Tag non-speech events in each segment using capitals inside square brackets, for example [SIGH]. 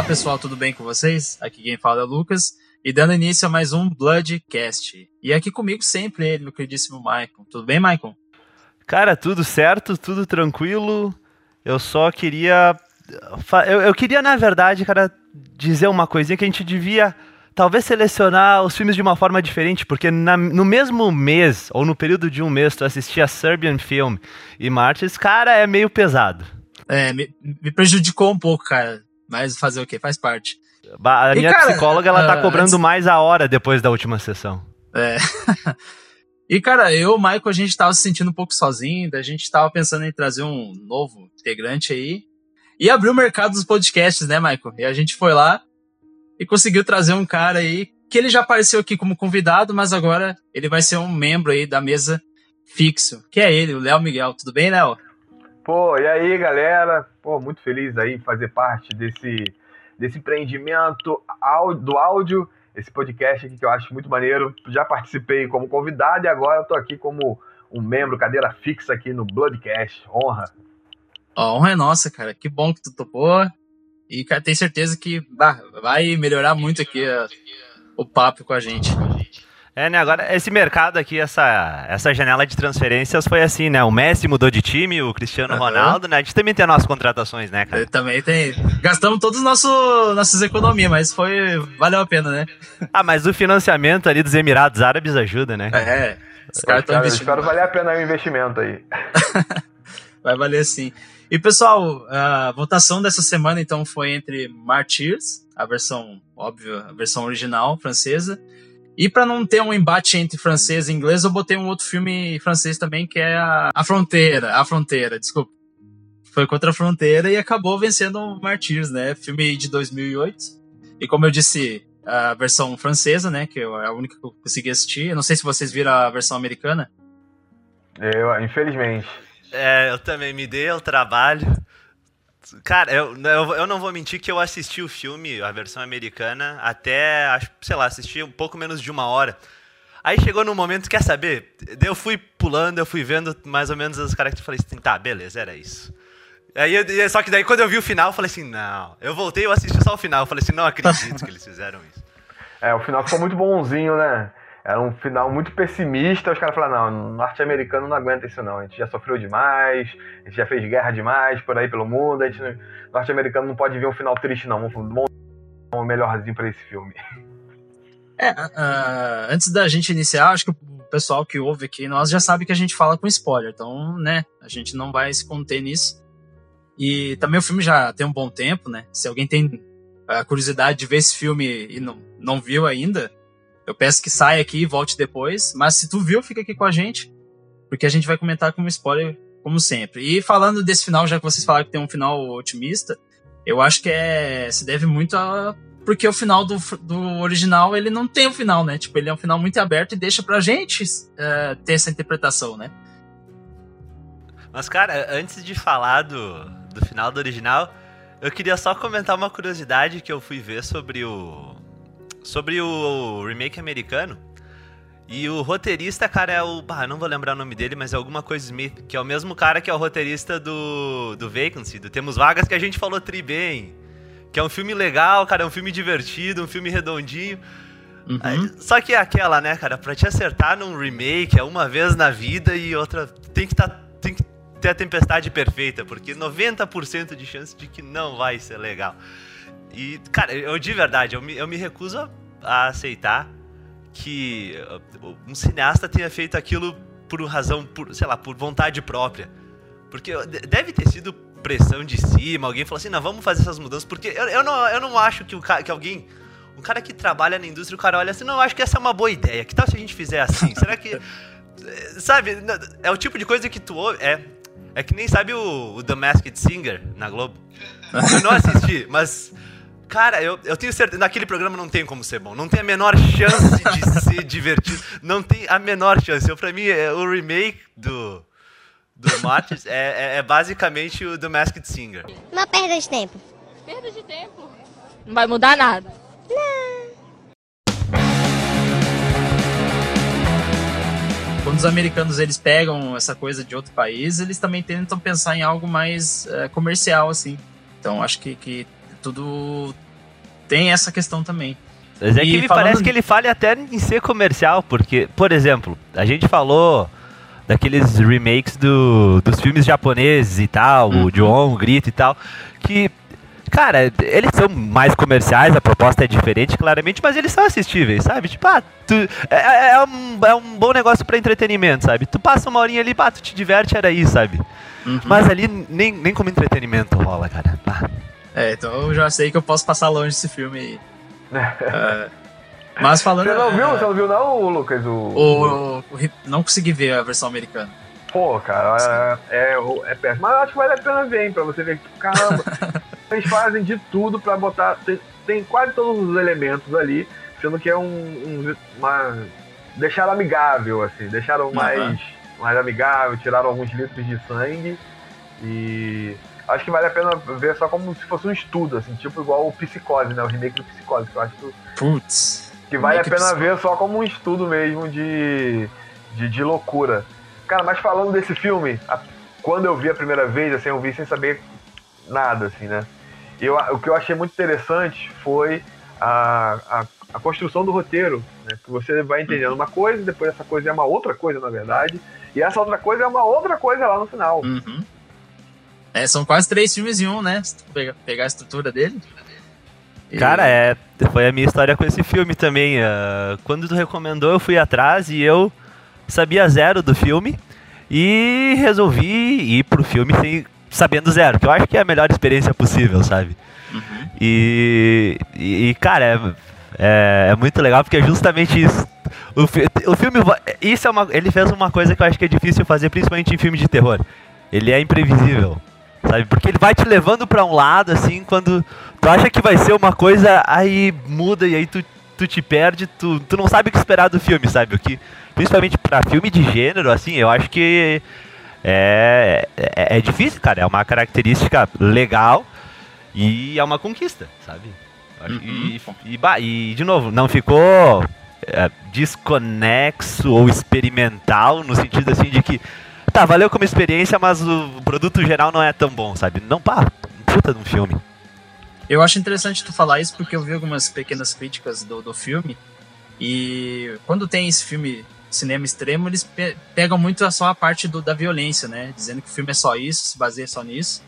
Fala pessoal, tudo bem com vocês? Aqui quem fala é o Lucas. E dando início a mais um Bloodcast. E aqui comigo sempre ele, meu queridíssimo Maicon. Tudo bem, Maicon? Cara, tudo certo, tudo tranquilo. Eu só queria. Eu, eu queria, na verdade, cara, dizer uma coisinha que a gente devia talvez selecionar os filmes de uma forma diferente, porque na, no mesmo mês, ou no período de um mês, tu assistia Serbian Film e Martyrs, cara, é meio pesado. É, me, me prejudicou um pouco, cara. Mas fazer o quê? Faz parte. A minha e, cara, psicóloga, ela tá uh, cobrando antes... mais a hora depois da última sessão. É. [LAUGHS] e, cara, eu o Michael, a gente tava se sentindo um pouco sozinho, a gente tava pensando em trazer um novo integrante aí. E abrir o mercado dos podcasts, né, Michael? E a gente foi lá e conseguiu trazer um cara aí que ele já apareceu aqui como convidado, mas agora ele vai ser um membro aí da mesa fixo, que é ele, o Léo Miguel. Tudo bem, Léo? Pô, e aí, galera? Pô, muito feliz aí fazer parte desse, desse empreendimento do áudio, esse podcast aqui que eu acho muito maneiro. Já participei como convidado e agora eu tô aqui como um membro, cadeira fixa aqui no Bloodcast. Honra. A honra é nossa, cara. Que bom que tu topou. E, cara, tenho certeza que bah, vai melhorar muito aqui o papo com a gente. É, né? Agora, esse mercado aqui, essa, essa janela de transferências foi assim, né? O Messi mudou de time, o Cristiano uhum. Ronaldo, né? A gente também tem nossas contratações, né, cara? também tem. Gastamos todas nosso, nossas economias, mas foi. Valeu a pena, né? [LAUGHS] Ah, mas o financiamento ali dos Emirados Árabes ajuda, né? É. Os caras estão investindo. Espero valer a pena o investimento aí. [LAUGHS] Vai valer sim. E pessoal, a votação dessa semana então foi entre Martyrs, a versão óbvia, a versão original francesa, e para não ter um embate entre francês e inglês, eu botei um outro filme francês também, que é a, a Fronteira. A Fronteira, desculpa. Foi contra a Fronteira e acabou vencendo Martyrs, né? Filme de 2008. E como eu disse, a versão francesa, né? Que é a única que eu consegui assistir. Eu não sei se vocês viram a versão americana. Eu, infelizmente. É, eu também me dei o trabalho. Cara, eu, eu, eu, não vou mentir que eu assisti o filme, a versão americana, até, sei lá, assisti um pouco menos de uma hora. Aí chegou no momento, quer saber? Eu fui pulando, eu fui vendo mais ou menos as características falei assim, tá, beleza, era isso. Aí, só que daí quando eu vi o final, eu falei assim, não. Eu voltei, eu assisti só o final, eu falei assim, não acredito que eles fizeram isso. [LAUGHS] É, o final ficou muito bonzinho, né? Era um final muito pessimista. Os caras falaram: não, norte-americano não aguenta isso, não. A gente já sofreu demais, a gente já fez guerra demais por aí pelo mundo. A gente, norte-americano não pode ver um final triste, não. Vamos um melhorzinho para esse filme. [LAUGHS] É, uh, antes da gente iniciar, acho que o pessoal que ouve aqui, nós já sabe que a gente fala com spoiler, então, né, a gente não vai se conter nisso. E também o filme já tem um bom tempo, né? Se alguém tem a curiosidade de ver esse filme e não, não viu ainda, eu peço que saia aqui e volte depois. Mas se tu viu, fica aqui com a gente. Porque a gente vai comentar como spoiler, como sempre. E falando desse final, já que vocês falaram que tem um final otimista, eu acho que é, se deve muito a. Porque o final do, do original, ele não tem um final, né? Tipo, ele é um final muito aberto e deixa pra gente uh, ter essa interpretação, né? Mas, cara, antes de falar do, do final do original, eu queria só comentar uma curiosidade que eu fui ver sobre o, sobre o remake americano. E o roteirista, cara, é o. Ah, não vou lembrar o nome dele, mas é alguma coisa Smith, que é o mesmo cara que é o roteirista do, do Vacancy, do Temos Vagas, que a gente falou tri bem. Que é um filme legal, cara, é um filme divertido, um filme redondinho. Uhum. Só que é aquela, né, cara, pra te acertar num remake é uma vez na vida e outra. Tem que, tá, tem que ter a tempestade perfeita, porque 90% de chance de que não vai ser legal. E, cara, eu de verdade, eu me, eu me recuso a aceitar que uh, um cineasta tenha feito aquilo por razão, por, sei lá, por vontade própria. Porque deve ter sido pressão de cima, alguém falou assim, não, vamos fazer essas mudanças, porque eu, eu, não, eu não acho que, o, que alguém, um cara que trabalha na indústria, o cara olha assim, não, acho que essa é uma boa ideia, que tal se a gente fizer assim? Será que, [LAUGHS] sabe, é o tipo de coisa que tu ouve, é, é que nem sabe o, o The Masked Singer na Globo? Eu não assisti, mas Cara, eu, eu tenho certeza. Naquele programa não tem como ser bom. Não tem a menor chance de [LAUGHS] ser divertido. Não tem a menor chance. Eu, pra mim, é, o remake do, do Martyrs é, é, é, basicamente o The Masked Singer. Uma perda de tempo. Perda de tempo? Não vai mudar nada. Não. Quando os americanos eles pegam essa coisa de outro país, eles também tentam pensar em algo mais é, comercial, assim. Então acho que, que tudo tem essa questão também. Mas é que me falando parece que ele fale até em ser comercial, porque, por exemplo, a gente falou daqueles remakes do, dos filmes japoneses e tal, Uhum. o John, o Grito e tal, que, cara, eles são mais comerciais, a proposta é diferente, claramente, mas eles são assistíveis, sabe? Tipo, ah, tu, é, é um, é um bom negócio pra entretenimento, sabe? Tu passa uma horinha ali, pá, tu te diverte, era aí, sabe? Uhum. Mas ali nem, nem como entretenimento rola, cara. Ah. É, então eu já sei que eu posso passar longe desse filme aí. É, mas falando. Você não viu? é, Você não viu não, Lucas? O, o, o- não consegui ver a versão americana. Pô, cara, é, é, é péssimo. Mas eu acho que vale a pena ver, hein, pra você ver que, caramba, [LAUGHS] eles fazem de tudo pra botar. Tem, tem quase todos os elementos ali, sendo que é um. um uma, deixaram amigável, assim, deixaram mais, mais amigável, tiraram alguns litros de sangue e. Acho que vale a pena ver só como se fosse um estudo, assim, tipo igual o Psicose, né? O remake do Psicose, que eu acho que Putz. que vale a pena Psicose. ver só como um estudo mesmo de, de, de loucura. Cara, mas falando desse filme, a- quando eu vi a primeira vez, assim, eu vi sem saber nada, assim, né? Eu, o que eu achei muito interessante foi a, a, a construção do roteiro, né? Que você vai entendendo uma coisa, depois essa coisa é uma outra coisa, na verdade, e essa outra coisa é uma outra coisa lá no final. Uhum. É, são quase três filmes em um, né? Se tu pegar, pegar a estrutura dele. Cara, é, foi a minha história com esse filme também. ah, quando tu recomendou, eu fui atrás e eu sabia zero do filme e resolvi ir pro filme sem, sabendo zero, que eu acho que é a melhor experiência possível, sabe? Uhum. E, e, cara, é, é, é muito legal porque é justamente isso. O, o filme, isso é uma, ele fez uma coisa que eu acho que é difícil fazer, principalmente em filme de terror. Ele é imprevisível, sabe? Porque ele vai te levando pra um lado, assim, quando tu acha que vai ser uma coisa, aí muda e aí tu, tu te perde, tu, tu não sabe o que esperar do filme, sabe? O que, principalmente pra filme de gênero, assim, eu acho que é, é, é difícil, cara. É uma característica legal e é uma conquista, sabe? Acho- E, e, bah, e, de novo, não ficou é, desconexo ou experimental no sentido assim de que tá, valeu como experiência, mas o produto geral não é tão bom, sabe? Não, pá, puta de um filme. Eu acho interessante tu falar isso porque eu vi algumas pequenas críticas do, do filme. E quando tem esse filme cinema extremo, eles pe- pegam muito só a parte do, da violência, né? Dizendo que o filme é só isso, se baseia só nisso.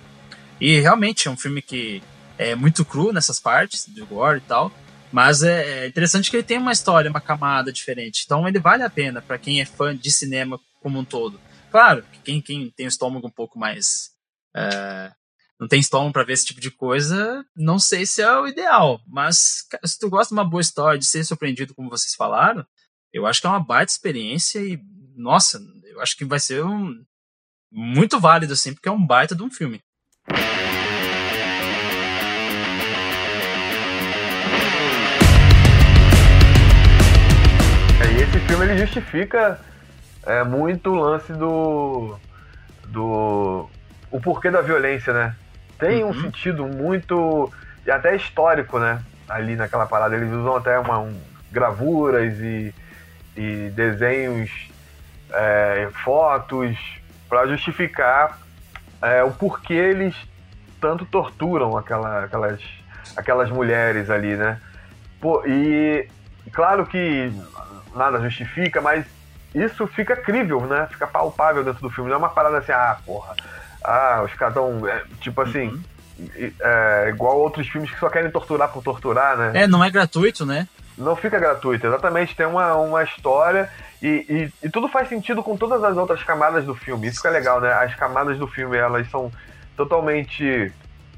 E realmente é um filme que é muito cru nessas partes, de gore e tal. Mas é, é interessante que ele tem uma história, uma camada diferente. Então ele vale a pena para quem é fã de cinema como um todo. Claro, que quem, quem tem estômago um pouco mais. é, não tem estômago pra ver esse tipo de coisa, não sei se é o ideal. Mas se tu gosta de uma boa história, de ser surpreendido, como vocês falaram, eu acho que é uma baita experiência e, nossa, eu acho que vai ser um muito válido, assim, porque é um baita de um filme. É, E esse filme ele justifica é, muito o lance do. do. o porquê da violência, né? Tem um Uhum. sentido muito. e até histórico, né? Ali naquela parada. Eles usam até uma, um- gravuras e, e desenhos, é, fotos, para justificar é, o porquê eles tanto torturam aquela, aquelas, aquelas mulheres ali, né? Pô, e claro que nada justifica, mas isso fica crível, né? Fica palpável dentro do filme. Não é uma parada assim, ah, porra. Ah, os caras tão. é, tipo assim. Uhum. É, igual outros filmes que só querem torturar por torturar, né? É, não é gratuito, né? Não fica gratuito, exatamente. Tem uma, uma história e, e, e tudo faz sentido com todas as outras camadas do filme. Isso que é legal, né? As camadas do filme, elas são totalmente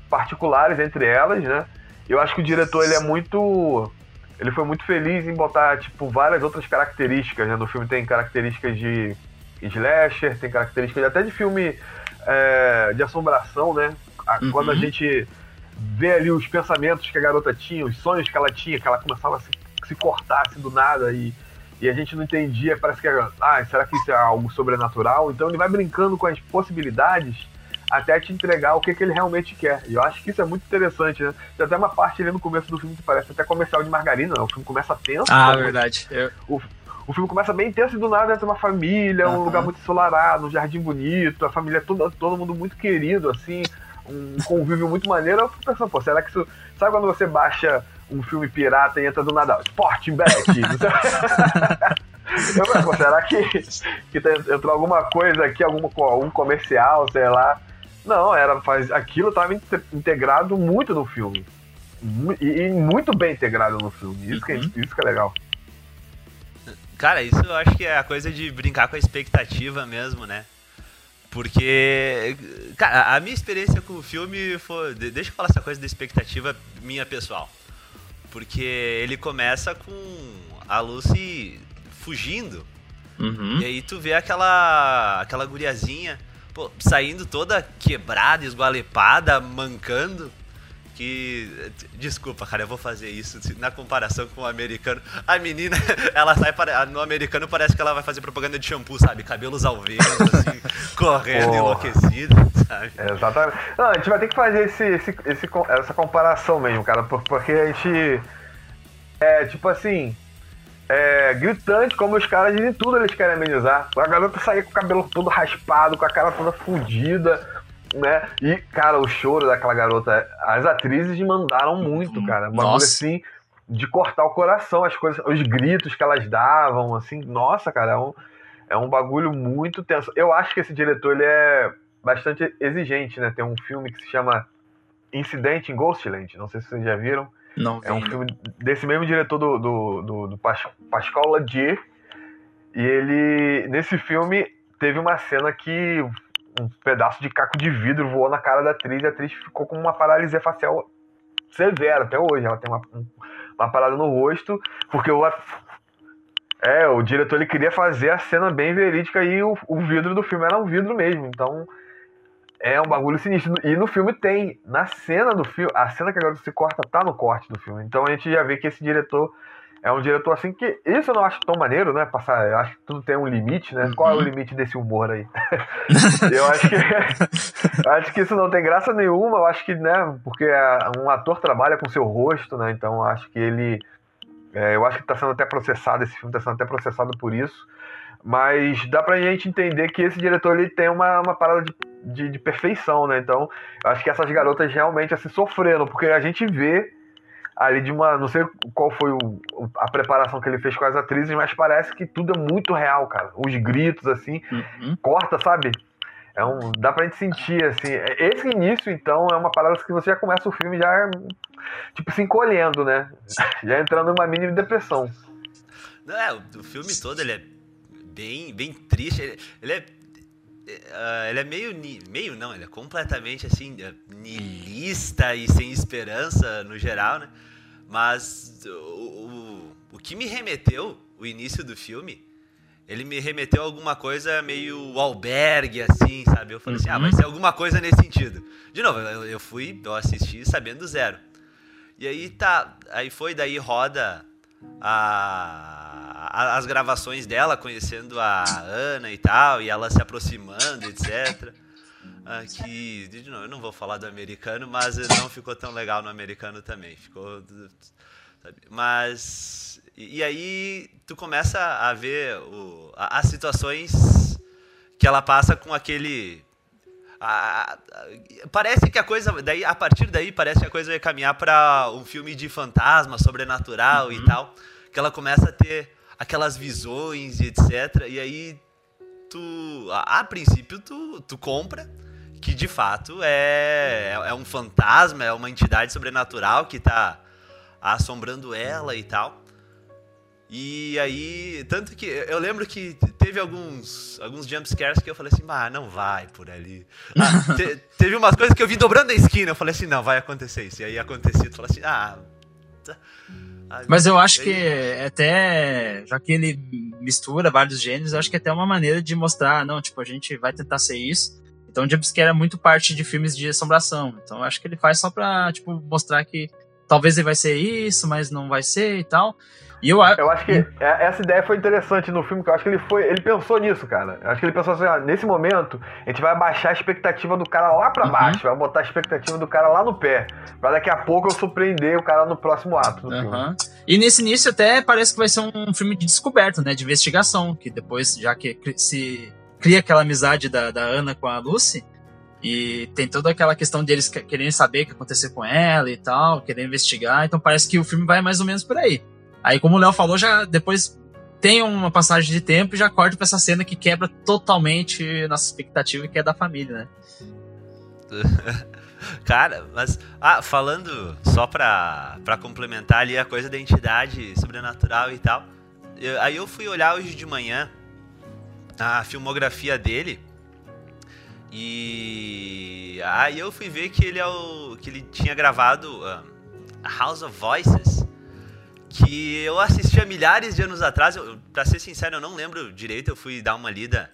particulares entre elas, né? Eu acho que o diretor, ele é muito... Ele foi muito feliz em botar, tipo, várias outras características, né? No filme tem características de slasher, tem características até de filme é, de assombração, né? A- Uhum. Quando a gente vê ali os pensamentos que a garota tinha, os sonhos que ela tinha, que ela começava a se, se cortar assim do nada e, e a gente não entendia, parece que, ah, será que isso é algo sobrenatural? Então ele vai brincando com as possibilidades até te entregar o que, que ele realmente quer. E eu acho que isso é muito interessante, né? Tem até uma parte ali no começo do filme que parece até comercial de margarina, né? O filme começa tenso. Ah, né? verdade. Eu- O filme começa bem intenso e do nada entra uma família, um Aham. lugar muito ensolarado, um jardim bonito, a família toda, todo mundo muito querido, assim, um convívio muito maneiro. Eu fico pensando, pô, será que isso. Sabe quando você baixa um filme pirata e entra do nada, Sporting Bet. [LAUGHS] [LAUGHS] Eu falei, será que, que entrou alguma coisa aqui, algum, algum comercial, sei lá? Não, era faz, aquilo estava integrado muito no filme. E, e, muito bem integrado no filme. Isso, uhum. que, isso que é legal. Cara, isso eu acho que é a coisa de brincar com a expectativa mesmo, né? Porque, cara, a minha experiência com o filme foi. Deixa eu falar essa coisa da expectativa minha pessoal. Porque ele começa com a Lucy fugindo. Uhum. E aí tu vê aquela aquela guriazinha pô, saindo toda quebrada, esgualepada, mancando. Que. Desculpa, cara, eu vou fazer isso na comparação com o americano. A menina, [LAUGHS] ela sai. No americano parece que ela vai fazer propaganda de shampoo, sabe? Cabelos ao vento, assim, [LAUGHS] correndo, enlouquecida, sabe? É, exatamente. Não, a gente vai ter que fazer esse, esse, esse, essa comparação mesmo, cara, porque a gente. É, tipo assim é, gritante, como os caras dizem tudo, eles querem amenizar. A garota saía com o cabelo todo raspado, com a cara toda fodida, né? E, cara, o choro daquela garota, as atrizes mandaram muito, cara. Um bagulho assim, de cortar o coração, as coisas, os gritos que elas davam, assim, nossa, cara, é um, é um bagulho muito tenso. Eu acho que esse diretor, ele é bastante exigente, né? Tem um filme que se chama Incidente em Ghostland, não sei se vocês já viram. Não é um filme desse mesmo diretor do, do, do, do Pascal Ladier. E ele, nesse filme, teve uma cena que um pedaço de caco de vidro voou na cara da atriz e a atriz ficou com uma paralisia facial severa até hoje. Ela tem uma, uma parada no rosto, porque o, é, o diretor ele queria fazer a cena bem verídica e o, o vidro do filme era um vidro mesmo. Então é um bagulho sinistro. E no filme tem. Na cena do filme, a cena que agora se corta tá no corte do filme. Então a gente já vê que esse diretor é um diretor assim que. Isso eu não acho tão maneiro, né? Passar. Eu acho que tudo tem um limite, né? Uhum. Qual é o uhum. limite desse humor aí? [LAUGHS] eu acho que. acho que isso não tem graça nenhuma. Eu acho que, né? Porque um ator trabalha com seu rosto, né? Então eu acho que ele. É, eu acho que tá sendo até processado, esse filme tá sendo até processado por isso. Mas dá pra gente entender que esse diretor ele tem uma, uma parada de de, de perfeição, né? Então, eu acho que essas garotas realmente assim sofreram, porque a gente vê ali de uma. Não sei qual foi o, a preparação que ele fez com as atrizes, mas parece que tudo é muito real, cara. Os gritos, assim, uhum. corta, sabe? É um, dá pra gente sentir, assim. Esse início, então, é uma parada que você já começa o filme já, tipo, se encolhendo, né? [LAUGHS] Já entrando numa mini depressão. Não, é, o, filme todo, ele é bem, bem triste. Ele, ele é Uh, ele é meio. Meio não, ele é completamente assim, eh, niilista e sem esperança no geral, né? Mas o, o, o que me remeteu, o início do filme, ele me remeteu a alguma coisa meio albergue, assim, sabe? Eu falei uhum. assim, ah, vai ser alguma coisa nesse sentido. De novo, eu, eu fui, eu assisti sabendo zero. E aí tá, aí foi, daí roda a, a, as gravações dela, conhecendo a Ana e tal, e ela se aproximando, etc. Ah, que, de novo, eu não vou falar do americano, mas não ficou tão legal no americano também. Ficou. Sabe? Mas. E, e, aí tu começa a ver o, a, as situações que ela passa com aquele. A, a, parece que a coisa. Daí, a partir daí, parece que a coisa vai caminhar para um filme de fantasma, sobrenatural uhum. e tal. Que ela começa a ter aquelas visões e etc. E aí tu. A, a princípio tu, tu compra que de fato é, é um fantasma, é uma entidade sobrenatural que está assombrando ela e tal. E aí, tanto que eu lembro que teve alguns alguns jump scares que eu falei assim, ah, não vai por ali. [LAUGHS] Ah, te, teve umas coisas que eu vi dobrando a esquina, eu falei assim, não, vai acontecer isso. E aí aconteceu, tu falou assim, ah. Tá. Mas eu acho que é até, já que ele mistura vários gêneros, eu acho que é até uma maneira de mostrar, não, tipo, a gente vai tentar ser isso. Então, jumpscare é muito parte de filmes de assombração. Então, eu acho que ele faz só pra, tipo, mostrar que talvez ele vai ser isso, mas não vai ser e tal. E eu, eu acho que é, essa ideia foi interessante no filme, que eu acho que ele foi. Ele pensou nisso, cara. Eu acho que ele pensou assim, ó, nesse momento, a gente vai baixar a expectativa do cara lá pra uhum. baixo, vai botar a expectativa do cara lá no pé. Pra daqui a pouco eu surpreender o cara no próximo ato do uhum. filme. E nesse início até parece que vai ser um filme de descoberta, né? De investigação. Que depois, já que se cria aquela amizade da, da Ana com a Lucy, E tem toda aquela questão deles querendo saber o que aconteceu com ela e tal, querer investigar. Então parece que o filme vai mais ou menos por aí. Aí, como o Léo falou, já depois tem uma passagem de tempo e já corta pra essa cena que quebra totalmente nossa expectativa, que é da família, né? [LAUGHS] Cara, mas. Ah, falando só pra, pra complementar ali a coisa da entidade sobrenatural e tal. Eu, aí eu fui olhar hoje de manhã a filmografia dele. E aí eu fui ver que ele é o que ele tinha gravado uh, House of Voices, que eu assistia milhares de anos atrás. Pra ser sincero, eu não lembro direito. Eu fui dar uma lida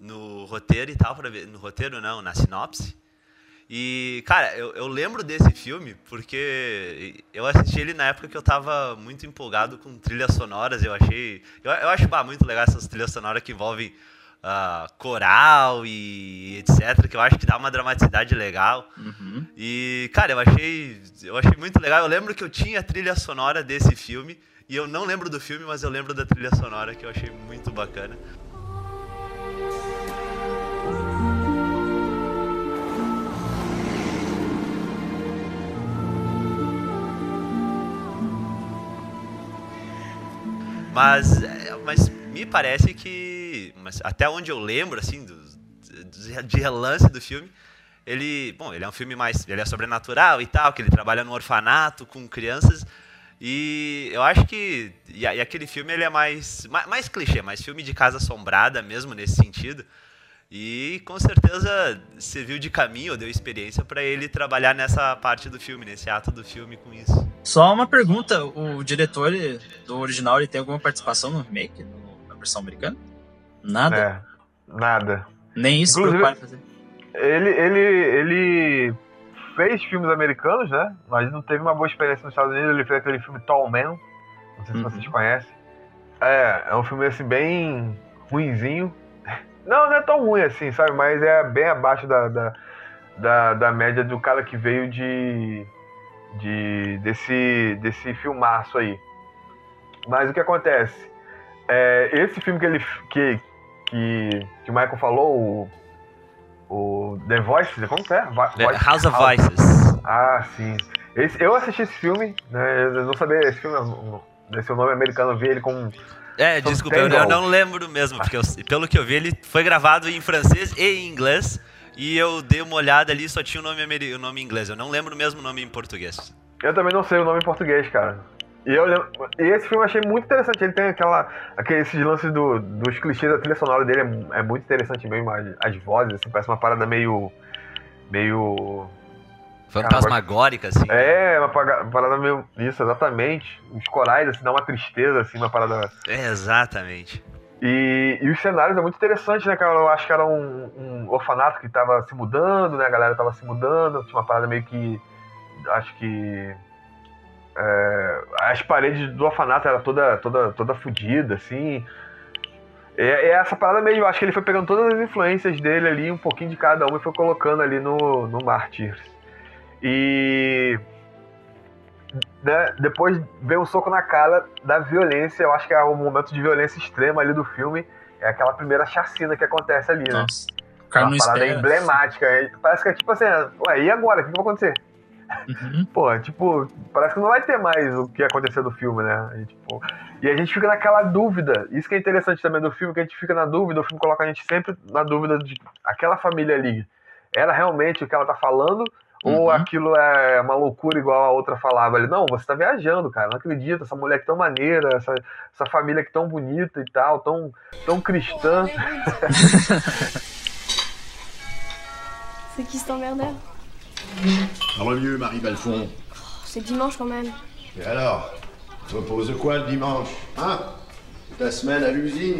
no roteiro e tal para ver, no roteiro não, na sinopse. E, cara, eu, eu lembro desse filme porque eu assisti ele na época que eu tava muito empolgado com trilhas sonoras. Eu achei. Eu, eu acho bah, muito legal essas trilhas sonoras que envolvem uh, coral e etc. Que eu acho que dá uma dramaticidade legal. Uhum. E, cara, eu achei. Eu achei muito legal. Eu lembro que eu tinha a trilha sonora desse filme. E eu não lembro do filme, mas eu lembro da trilha sonora que eu achei muito bacana. Mas, é, mas me parece que, mas até onde eu lembro, assim, do, de relance do filme, ele, bom, ele é um filme mais, ele é sobrenatural e tal, que ele trabalha no orfanato com crianças, e eu acho que, e, e aquele filme ele é mais, mais, mais clichê, mais filme de casa assombrada mesmo nesse sentido, e com certeza serviu de caminho, deu experiência para ele trabalhar nessa parte do filme, nesse ato do filme com isso. Só uma pergunta, o diretor do original ele tem alguma participação no remake, na versão americana? Nada? É, nada. Nem isso Inclusive, preocupar em fazer. Ele, ele, ele fez filmes americanos, né? Mas não teve uma boa experiência nos Estados Unidos. Ele fez aquele filme Tall Man. Não sei se Uhum. vocês conhecem. É, é um filme assim bem ruinzinho. Não, não é tão ruim assim, sabe? Mas é bem abaixo da, da, da, da média do cara que veio de, de desse, desse filmaço aí. Mas o que acontece? É, esse filme que ele que, que, que o Michael falou, o, o The Voice, como que é? Voice- House of Voices. Ah, sim. Esse, eu assisti esse filme, né? Eu não sabia esse filme, esse nome americano, eu vi ele com. É, Tom desculpa, eu, eu não lembro mesmo, porque eu- pelo que eu vi, ele foi gravado em francês e em inglês. E eu dei uma olhada ali só tinha o nome, o nome em inglês. Eu não lembro mesmo o nome em português. Eu também não sei o nome em português, cara. E, eu lembro, e esse filme eu achei muito interessante. Ele tem aquela, aquele, esses lances do, dos clichês da trilha sonora dele, é, é muito interessante mesmo. As, as vozes, assim, parece uma parada meio. meio. Fantasmagórica, assim. É, uma parada meio. Isso, exatamente. Os corais, assim, dá uma tristeza, assim, uma parada. É, exatamente. E, e os cenários é muito interessante, né, cara? Eu acho que era um, um orfanato que tava se mudando, né? A galera tava se mudando, tinha uma parada meio que. Acho que. É, as paredes do orfanato era toda, toda, toda fodida, assim. É, é essa parada mesmo, acho que ele foi pegando todas as influências dele ali, um pouquinho de cada uma, e foi colocando ali no, no Martyrs. E né, depois vem um soco na cara da violência. Eu acho que é o momento de violência extrema ali do filme. É aquela primeira chacina que acontece ali, né? Nossa. O cara não uma parada espera. emblemática. É, Parece que é tipo assim, ué, e agora? O que vai acontecer? Uhum. Pô, tipo, parece que não vai ter mais o que acontecer do filme, né? E, tipo, e a gente fica naquela dúvida. Isso que é interessante também do filme, que a gente fica na dúvida, o filme coloca a gente sempre na dúvida de aquela família ali. Era realmente o que ela tá falando? Ou Uhum. aquilo é uma loucura igual a outra falava ali? Não, você tá viajando, cara. Não acredito. Essa mulher que tão maneira, essa, essa família que tão bonita e tal, tão, tão cristã. C'est qui cet emmerdeur Parle mieux, Marie Belfond. C'est dimanche quand même. Et alors Tu reposes quoi le dimanche Hein? Ta semaine à l'usine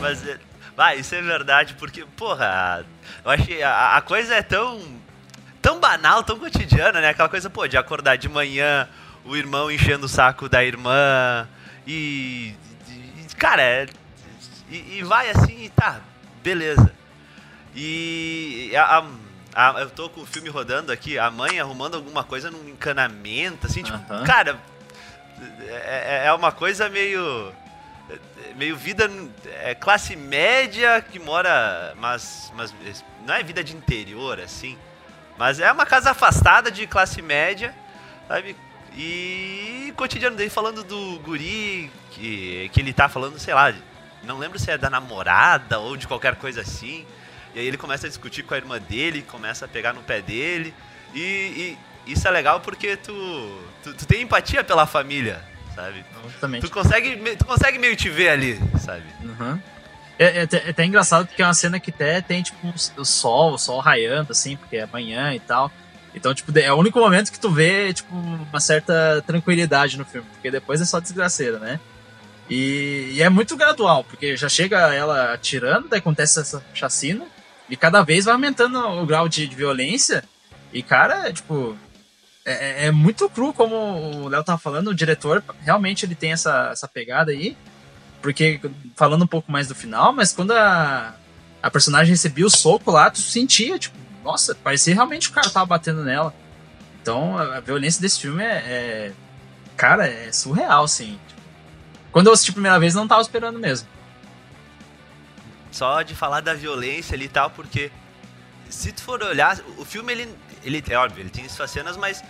Mas, é- vai, isso é verdade, porque, porra, eu achei. A, a coisa é tão. tão banal, tão cotidiana, né? Aquela coisa, pô, de acordar de manhã, o irmão enchendo o saco da irmã. E. e- cara, é. E, e vai assim e tá, beleza. E a, a- a- eu tô com o filme rodando aqui, a mãe arrumando alguma coisa num encanamento, assim, tipo, cara, é, é- é uma coisa meio. Meio vida. É classe média que mora. Mas, mas não é vida de interior, assim. Mas é uma casa afastada de classe média, sabe? E cotidiano dele falando do guri, que, que ele tá falando, sei lá, não lembro se é da namorada ou de qualquer coisa assim. E aí ele começa a discutir com a irmã dele, começa a pegar no pé dele. E, e isso é legal porque tu, tu, tu tem empatia pela família, sabe? Tu consegue, tu consegue meio te ver ali, sabe? Uhum. É, é até, é até engraçado porque é uma cena que até tem, tipo, um, o sol, o sol raiando, assim, porque é manhã e tal. Então, tipo, é o único momento que tu vê, tipo, uma certa tranquilidade no filme, porque depois é só desgraceira, né? E, e é muito gradual, porque já chega ela atirando, daí acontece essa chacina, e cada vez vai aumentando o grau de, de violência, e, cara, tipo, é, é- é muito cru, como o Léo tava falando, o diretor realmente ele tem essa, essa pegada aí, porque, falando um pouco mais do final, mas quando a, a personagem recebia o soco lá, tu sentia, tipo, nossa, parecia realmente o cara tava batendo nela. Então, a, a violência desse filme é, é- Cara, é surreal, assim. Quando eu assisti a primeira vez, não tava esperando mesmo. Só de falar da violência ali e tal, porque se tu for olhar, o filme ele, ele é óbvio, ele tem suas cenas, mas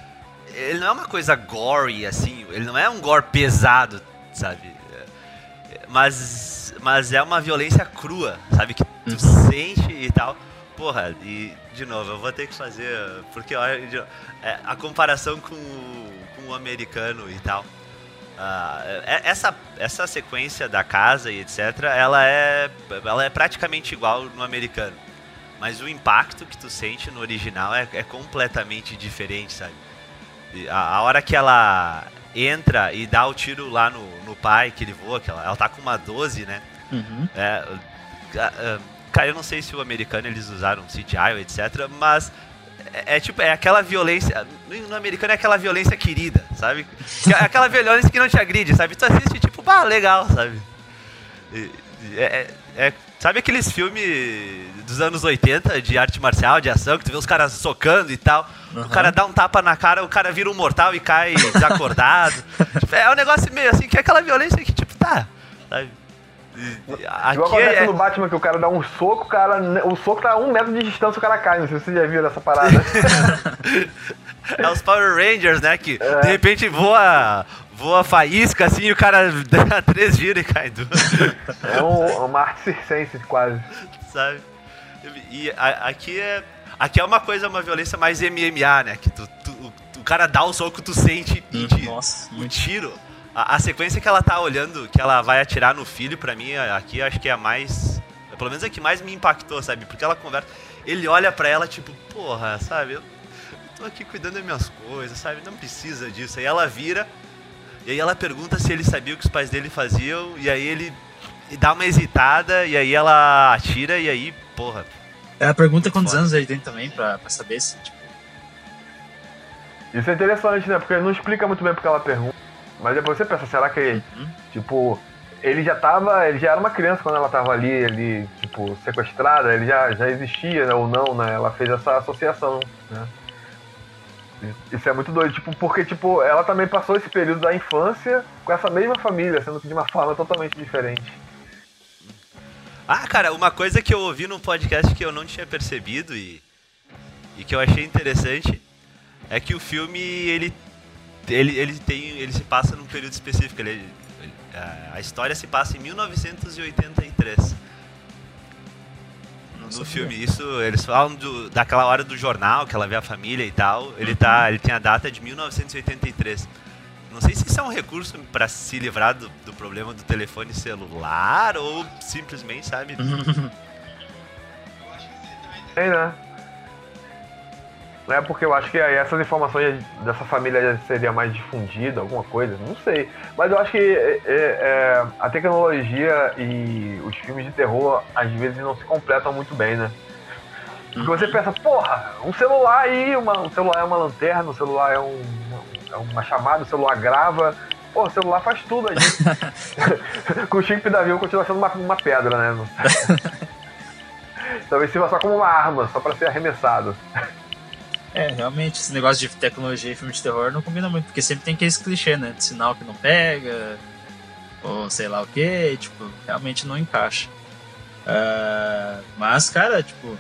ele não é uma coisa gory assim, ele não é um gore pesado, sabe? Mas mas é uma violência crua, sabe que tu sente e tal. Porra, e de novo, eu vou ter que fazer porque olha, é, a comparação com, o- com o americano e tal. É- essa, essa sequência da casa e etc, ela é, ela é praticamente igual no americano. Mas o impacto que tu sente no original é, é completamente diferente, sabe? A, a hora que ela entra e dá o tiro lá no, no pai, que ele voa, que ela, ela tá com uma 12, né? Uhum. É, ah, ah, cara, eu não sei se o americano eles usaram CGI ou etc, mas é, é tipo, é aquela violência. No, no americano é aquela violência querida, sabe? [LAUGHS] É aquela violência que não te agride, sabe? Tu assiste tipo, bah, legal, sabe? É- é- é- sabe aqueles filmes dos anos 80 de arte marcial, de ação, que tu vê os caras socando e tal? O Aham. cara dá um tapa na cara, o cara vira um mortal e cai [LAUGHS] desacordado. Tipo, é um negócio meio assim, que é aquela violência que, tipo, tá, sabe? Igual Aqui acontece é, no Batman que o cara dá um soco, o cara. O soco tá a um metro de distância, o cara cai. Não sei se vocês já viram essa parada. [LAUGHS] É os Power Rangers, né? Que É. de repente voa, voa faísca assim e o cara [LAUGHS] dá três giros e cai do. é um- uma arte circense quase. sabe? E a- aqui é. Aqui é uma coisa, uma violência mais MMA, né? Que tu, tu- o- o cara dá o soco, tu sente e te- Nossa, o tiro. A, a sequência que ela tá olhando, que ela vai atirar no filho, pra mim, aqui acho que é a mais. Pelo menos é a que mais me impactou, sabe? Porque ela conversa. Ele olha pra ela, tipo, porra, sabe? Eu tô aqui cuidando das minhas coisas, sabe? Não precisa disso. Aí ela vira, e aí ela pergunta se ele sabia o que os pais dele faziam, e aí ele dá uma hesitada, e aí ela atira, e aí, porra. Ela pergunta quantos Foda. anos ele tem também, pra, pra saber se, tipo, Isso é interessante, né? Porque não explica muito bem porque ela pergunta. Mas depois você pensa, será que, Uhum. tipo, ele já tava. Ele já era uma criança quando ela tava ali, ali, tipo, sequestrada, ele já, já existia, né, ou não, né? Ela fez essa associação, né? Isso é muito doido, tipo, porque, tipo, ela também passou esse período da infância com essa mesma família, sendo que de uma forma totalmente diferente. Ah, cara, uma coisa que eu ouvi no podcast que eu não tinha percebido e, e que eu achei interessante é que o filme ele ele, ele tem ele se passa num período específico. Ele, ele- a- a história se passa em 1983 não no sei filme. Isso eles falam do, daquela hora do jornal que ela vê a família e tal. Ele tá ele tem a data de 1983. Não sei se isso é um recurso pra se livrar do, do problema do telefone celular ou simplesmente, sabe? Tem, né? Não é porque eu acho que aí essas informações dessa família já seria mais difundida, alguma coisa, não sei. Mas eu acho que é, é, é, a tecnologia e os filmes de terror às vezes não se completam muito bem, né? Porque você pensa, porra, um celular aí, uma, um celular é uma lanterna, um celular é, um, é uma chamada, o celular grava, Pô, o celular faz tudo aí. [LAUGHS] [LAUGHS] Com o chip da avião continua sendo uma, uma pedra, né? [LAUGHS] Talvez sirva só como uma arma, só pra ser arremessado. É, realmente, esse negócio de tecnologia e filme de terror não combina muito, porque sempre tem aquele clichê, né? De sinal que não pega, ou sei lá o que, tipo, realmente não encaixa. Uh, mas, cara, tipo,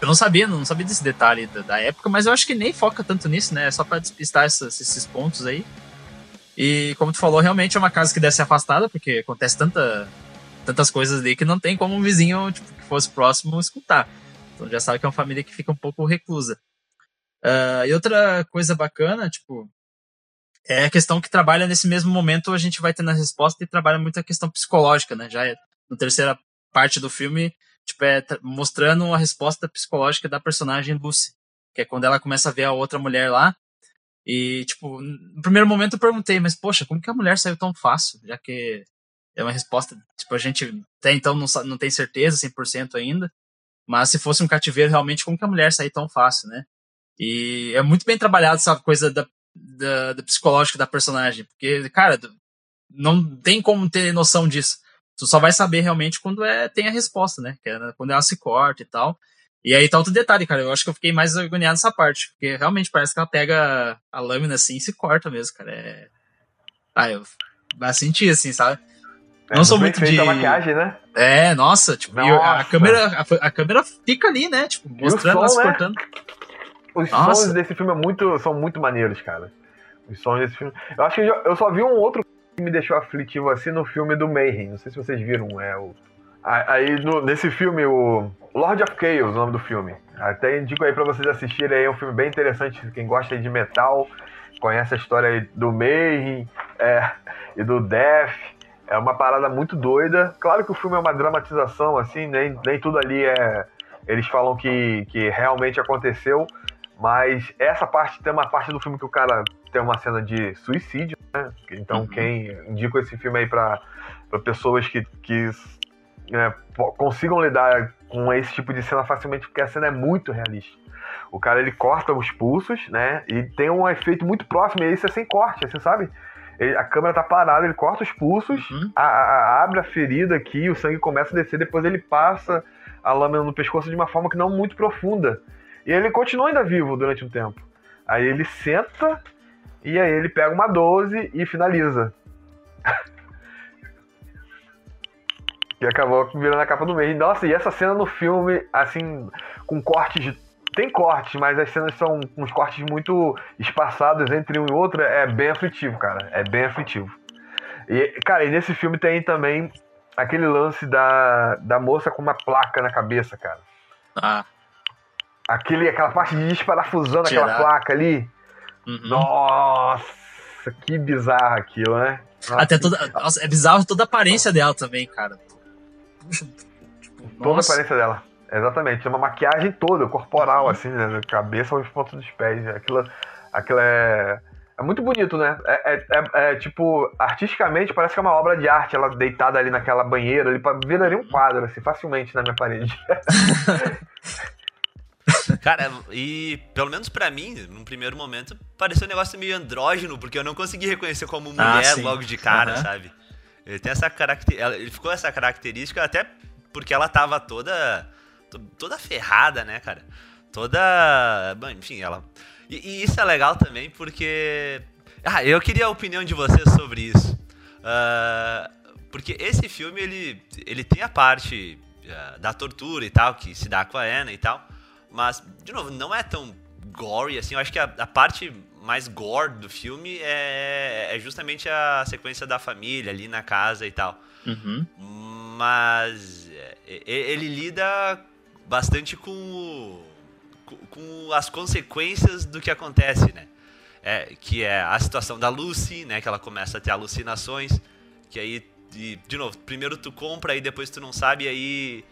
eu não sabia, não sabia desse detalhe da, da, época, mas eu acho que nem foca tanto nisso, né? É só pra despistar essas, esses pontos aí. E como tu falou, realmente é uma casa que deve ser afastada, porque acontece tanta, tantas coisas ali que não tem como um vizinho tipo, que fosse próximo escutar. Então já sabe que é uma família que fica um pouco reclusa. Uh, e outra coisa bacana, tipo, é a questão que trabalha nesse mesmo momento, a gente vai ter na resposta e trabalha muito a questão psicológica, né? Já é, na terceira parte do filme, tipo, é mostrando a resposta psicológica da personagem Lucy, que é quando ela começa a ver a outra mulher lá. E, tipo, no primeiro momento eu perguntei, mas poxa, como que a mulher saiu tão fácil? Já que é uma resposta, tipo, a gente até então não, não tem certeza 100% ainda. Mas se fosse um cativeiro, realmente, como que a mulher saiu tão fácil, né? E é muito bem trabalhado essa coisa da, da, da psicológica da personagem. Porque, cara, não tem como ter noção disso. Tu só vai saber realmente quando é, tem a resposta, né? Que é quando ela se corta e tal. E aí tá outro detalhe, cara. Eu acho que eu fiquei mais agoniado nessa parte. Porque realmente parece que ela pega a lâmina assim e se corta mesmo, cara. É. Ah, eu. Vai sentir assim, sabe? É, não sou muito de. A maquiagem, né? É, nossa, tipo, nossa. a câmera a, a, câmera fica ali, né? Tipo, mostrando ela se né? cortando. Os nossa. sons desse filme é muito, são muito maneiros, cara. Os sons desse filme. Eu acho que eu, eu só vi um outro que me deixou aflitivo assim no filme do Mayhem. Não sei se vocês viram, é o. Aí no, nesse filme, o Lord of Chaos, o nome do filme. Até indico aí pra vocês assistirem é um filme bem interessante. Quem gosta de metal, conhece a história aí do Mayhem é, e do Death. É uma parada muito doida. Claro que o filme é uma dramatização, assim, nem, nem tudo ali é. Eles falam que, que realmente aconteceu, mas essa parte tem uma parte do filme que o cara tem uma cena de suicídio, né? Então, uhum. quem indico esse filme aí para pessoas que, que né, consigam lidar com esse tipo de cena facilmente, porque a cena é muito realista. O cara ele corta os pulsos, né? E tem um efeito muito próximo, e isso é sem corte, você sabe? Ele, a câmera tá parada, ele corta os pulsos, uhum. a, a, abre a ferida aqui, o sangue começa a descer, depois ele passa a lâmina no pescoço de uma forma que não muito profunda. E ele continua ainda vivo durante um tempo. Aí ele senta e aí ele pega uma 12 e finaliza. que [LAUGHS] acabou virando a capa do mês. Nossa, e essa cena no filme, assim, com cortes tem cortes, mas as cenas são uns cortes muito espaçados entre um e outro. É bem aflitivo, cara. É bem aflitivo. E, cara, e nesse filme tem também aquele lance da, da moça com uma placa na cabeça, cara. Ah. Aquele, aquela parte de desparafusando Tirar. aquela placa ali. Uhum. Nossa, que bizarro aquilo, né? Nossa, Até toda. Nossa, é bizarro toda a aparência dela também, cara. Puxa, tipo, toda a aparência dela. Exatamente, é uma maquiagem toda, corporal, uhum. assim, né? Da cabeça aos pontos dos pés. Aquilo, aquilo é. É muito bonito, né? É, é, é, é, tipo, artisticamente parece que é uma obra de arte, ela deitada ali naquela banheira, ali, viraria um quadro, assim, facilmente na minha parede. [LAUGHS] Cara, e pelo menos para mim, num primeiro momento, pareceu um negócio meio andrógeno, porque eu não consegui reconhecer como ah, mulher ah, logo de cara, uhum. sabe? Ele tem essa característica. Ele ficou essa característica até porque ela tava toda toda ferrada, né, cara? Toda. Bom, enfim, ela. E, e, isso é legal também porque. Ah, eu queria a opinião de vocês sobre isso. Uh, porque esse filme, ele, ele tem a parte uh, da tortura e tal, que se dá com a Anna e tal. Mas, de novo, não é tão gory assim. Eu acho que a, a parte mais gore do filme é, é, justamente a sequência da família ali na casa e tal. Uhum. Mas é, ele lida bastante com, o, com as consequências do que acontece, né? É, que é a situação da Lucy, né? Que ela começa a ter alucinações, que aí, de, de novo, primeiro tu compra e depois tu não sabe, e aí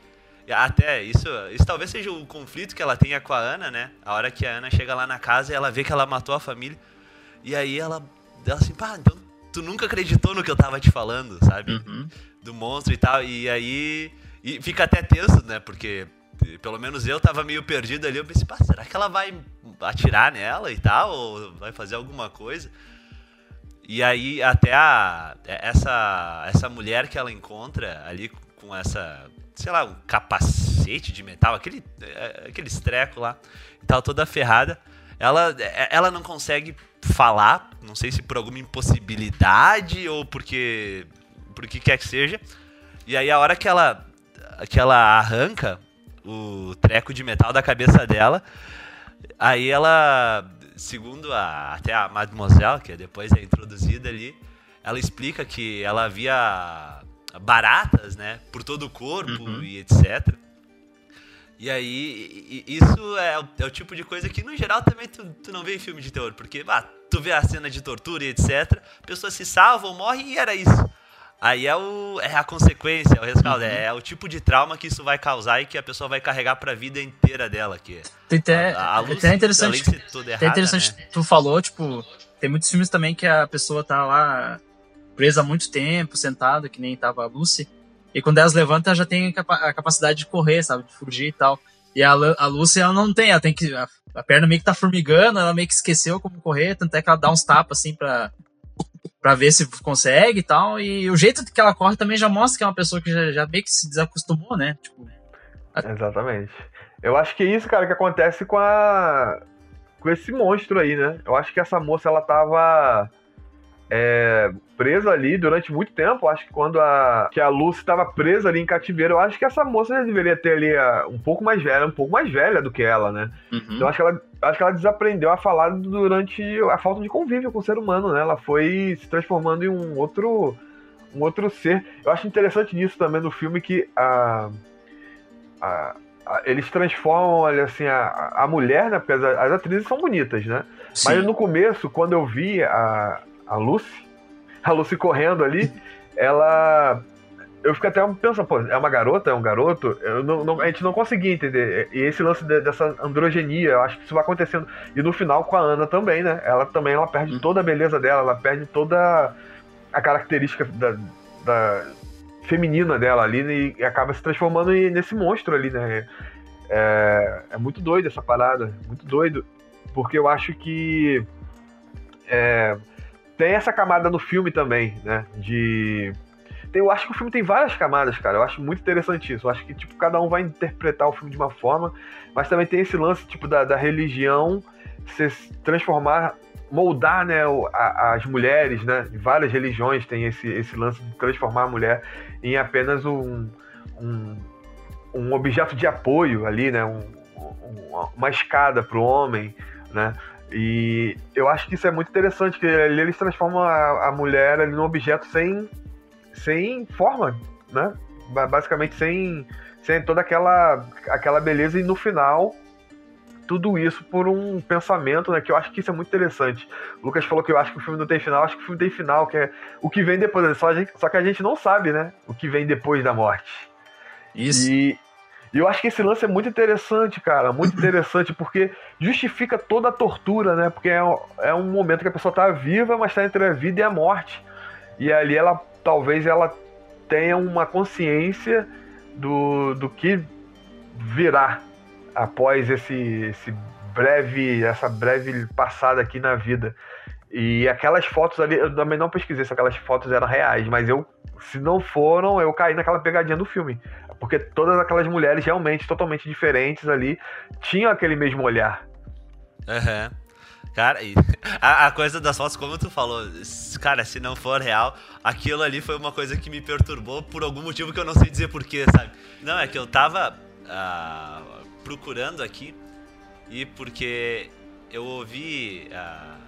até isso, isso talvez seja o conflito que ela tenha com a Ana, né? A hora que a Ana chega lá na casa e ela vê que ela matou a família. E aí ela, ela assim, pá, então tu nunca acreditou no que eu tava te falando, sabe? Uhum. Do monstro e tal. E aí. E fica até tenso, né? Porque pelo menos eu tava meio perdido ali. Eu pensei, pá, será que ela vai atirar nela e tal? Ou vai fazer alguma coisa? E aí até a essa essa mulher que ela encontra ali com essa, sei lá, um capacete de metal, aquele aquele estreco lá, e tal toda ferrada, ela ela não consegue falar, não sei se por alguma impossibilidade ou porque por que quer que seja. E aí a hora que ela que ela arranca o treco de metal da cabeça dela, aí ela segundo a, até a Mademoiselle, que depois é introduzida ali, ela explica que ela via baratas, né, por todo o corpo uhum. e etc. E aí, isso é o, é o, tipo de coisa que, no geral, também tu, tu não vê em filme de terror, porque, tu vê a cena de tortura e etc, a pessoa se salva ou morre e era isso. Aí é, o, é a consequência, é o rescaldo, uhum. é, o tipo de trauma que isso vai causar e que a pessoa vai carregar para a vida inteira dela. Que tem até, a, a Lucy, até interessante, errada, tem interessante né? tu falou, tipo, tem muitos filmes também que a pessoa tá lá presa há muito tempo, sentada, que nem tava a Lucy, e quando elas levantam, ela já tem a capacidade de correr, sabe, de fugir e tal. E a, a Lucy, ela não tem, ela tem que. A, a perna meio que tá formigando, ela meio que esqueceu como correr, tanto é que ela dá uns tapas assim pra, para ver se consegue e tal. E o jeito que ela corre também já mostra que é uma pessoa que já, já meio que se desacostumou, né? Tipo, a... Exatamente. Eu acho que é isso, cara, que acontece com a. com esse monstro aí, né? Eu acho que essa moça ela tava é, presa ali durante muito tempo. Acho que quando a, que a Lucy estava presa ali em cativeiro, eu acho que essa moça já deveria ter ali a, um pouco mais velha, um pouco mais velha do que ela, né? Uhum. Então acho que, ela, acho que ela desaprendeu a falar durante a falta de convívio com o ser humano, né? Ela foi se transformando em um outro, um outro ser. Eu acho interessante nisso também no filme que a, a eles transformam, assim, a, a mulher, né? Porque as, as atrizes são bonitas, né? Sim. Mas no começo, quando eu vi a, a Lucy, a Lucy correndo ali, ela. Eu fico até pensando, pô, é uma garota, é um garoto? Não, não, a gente não conseguia entender. E esse lance de, dessa androgenia, eu acho que isso vai acontecendo. E no final com a Ana também, né? Ela também ela perde uhum. toda a beleza dela, ela perde toda a característica da, da feminina dela ali e acaba se transformando nesse monstro ali, né? É, é muito doido essa parada, muito doido. Porque eu acho que. É, tem essa camada no filme também, né? De. Eu acho que o filme tem várias camadas, cara. Eu acho muito interessante isso. Eu acho que, tipo, cada um vai interpretar o filme de uma forma, mas também tem esse lance, tipo, da, da religião se transformar, moldar, né, a, as mulheres, né? Várias religiões têm esse, esse lance de transformar a mulher em apenas um, um, um objeto de apoio ali, né? Um, uma escada para o homem, né? E eu acho que isso é muito interessante, que ali eles transformam a, a mulher ali num objeto sem, sem forma, né? Basicamente sem, sem toda aquela, aquela beleza e no final tudo isso por um pensamento, né? Que eu acho que isso é muito interessante. O Lucas falou que eu acho que o filme não tem final, acho que o filme tem final, que é o que vem depois. Só, gente, só que a gente não sabe, né? O que vem depois da morte. Isso. E, e eu acho que esse lance é muito interessante, cara, muito [CLEARS THROAT] interessante, porque justifica toda a tortura, né? Porque é, é um momento que a pessoa tá viva, mas tá entre a vida e a morte. E ali ela, talvez ela tenha uma consciência do, do que virá após esse, esse breve, essa breve passada aqui na vida. E aquelas fotos ali, eu também não pesquisei se aquelas fotos eram reais, mas eu, se não foram, eu caí naquela pegadinha do filme. Porque todas aquelas mulheres realmente totalmente diferentes ali tinham aquele mesmo olhar. Aham. Uhum. Cara, [LAUGHS] a, a, coisa das fotos, como tu falou, cara, se não for real, aquilo ali foi uma coisa que me perturbou por algum motivo que eu não sei dizer porquê, sabe? Não, é que eu tava uh, procurando aqui e porque eu ouvi uh,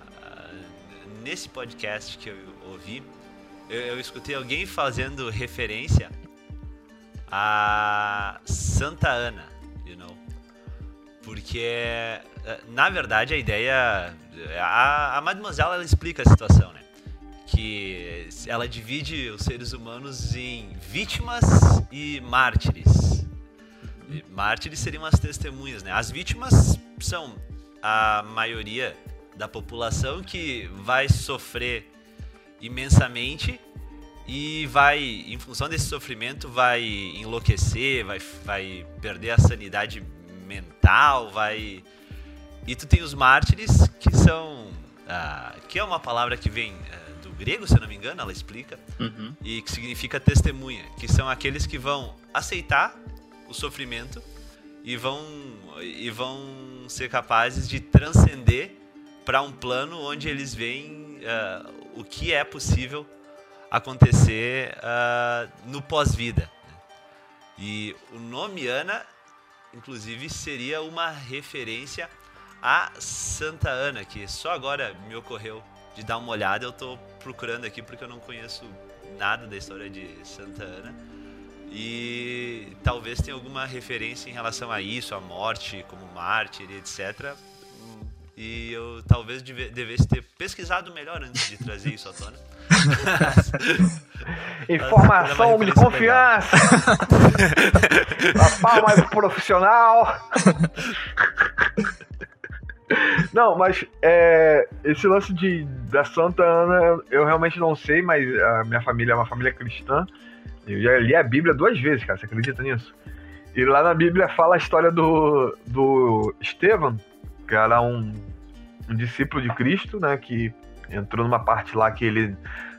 nesse podcast que eu ouvi, eu, eu escutei alguém fazendo referência a Santa Ana, you know. Porque, eh, na verdade, a ideia. A, a Mademoiselle ela explica a situação, né? Que ela divide os seres humanos em vítimas e mártires. E mártires seriam as testemunhas, né? As vítimas são a maioria da população que vai sofrer imensamente e vai, em função desse sofrimento, vai enlouquecer, vai, vai perder a sanidade mental, vai. E tu tem os mártires, que são. Ah, que é uma palavra que vem ah, do grego, se eu não me engano, ela explica, Uhum. e que significa testemunha, que são aqueles que vão aceitar o sofrimento e vão e vão ser capazes de transcender para um plano onde eles veem ah, o que é possível acontecer ah, no pós-vida. E o nome Ana, inclusive, seria uma referência a Santa Ana, que só agora me ocorreu de dar uma olhada. Eu tô procurando aqui porque eu não conheço nada da história de Santa Ana. E talvez tenha alguma referência em relação a isso, a morte como mártir, etc. E eu talvez deve- devesse ter pesquisado melhor antes de trazer isso à tona. [LAUGHS] Informação de confiança. A pau mais profissional. [LAUGHS] Não, mas é, esse lance de, da Santa Ana eu realmente não sei, mas a minha família é uma família cristã. Eu já li a Bíblia duas vezes, cara. Você acredita nisso? E lá na Bíblia fala a história do, do Estevão, que era um, um discípulo de Cristo, né? Que entrou numa parte lá que ele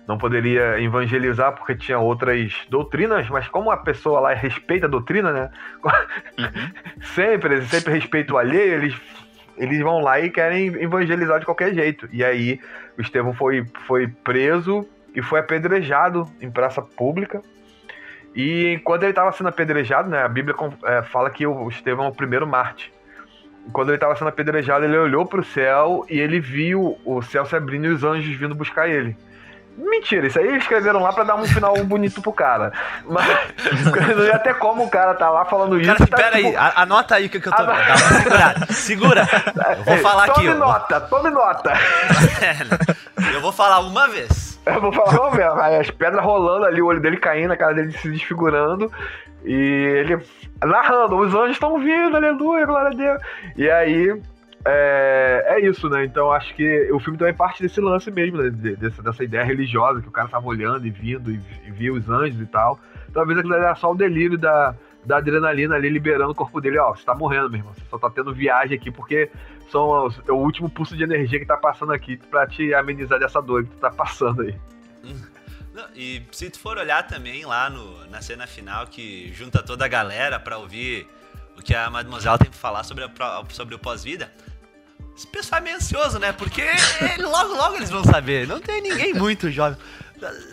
não poderia evangelizar porque tinha outras doutrinas, mas como a pessoa lá respeita a doutrina, né? [LAUGHS] sempre, eles sempre respeito alheio, eles, eles vão lá e querem evangelizar de qualquer jeito. E aí o Estevão foi, foi preso e foi apedrejado em praça pública. E quando ele estava sendo apedrejado, né? A Bíblia é, fala que o Estevão é o primeiro Marte. Quando ele estava sendo apedrejado, ele olhou para o céu e ele viu o céu se abrindo e os anjos vindo buscar ele. Mentira, isso aí escreveram lá pra dar um final [LAUGHS] bonito pro cara. Mas [LAUGHS] não ia ter como o cara tá lá falando isso. Cara, tá, pera aí, tipo, a- anota aí o que, que eu tô vendo. Segurada. Segura. Eu vou [LAUGHS] falar aqui, Tome ó. nota, tome nota. Eu vou falar uma vez. [LAUGHS] Eu vou falar, aí as pedras rolando ali, o olho dele caindo, a cara dele se desfigurando. E ele narrando, os anjos estão vindo, aleluia, glória a Deus. E aí, é, é isso, né? Então acho que o filme também parte desse lance mesmo, né? De- dessa, dessa ideia religiosa, que o cara tava olhando e vindo e, e via os anjos e tal. Talvez aquilo era só o delírio da, da adrenalina ali liberando o corpo dele. Ó, você tá morrendo, meu irmão. Você só tá tendo viagem aqui porque são os- é o último pulso de energia que tá passando aqui pra te amenizar dessa dor que tu tá passando aí. Não, e se tu for olhar também lá no, na cena final que junta toda a galera pra ouvir o que a Mademoiselle tem pra falar sobre, a sobre o pós-vida, esse pessoal é meio ansioso, né? Porque ele- [LAUGHS] logo, logo eles vão saber. Não tem ninguém muito jovem.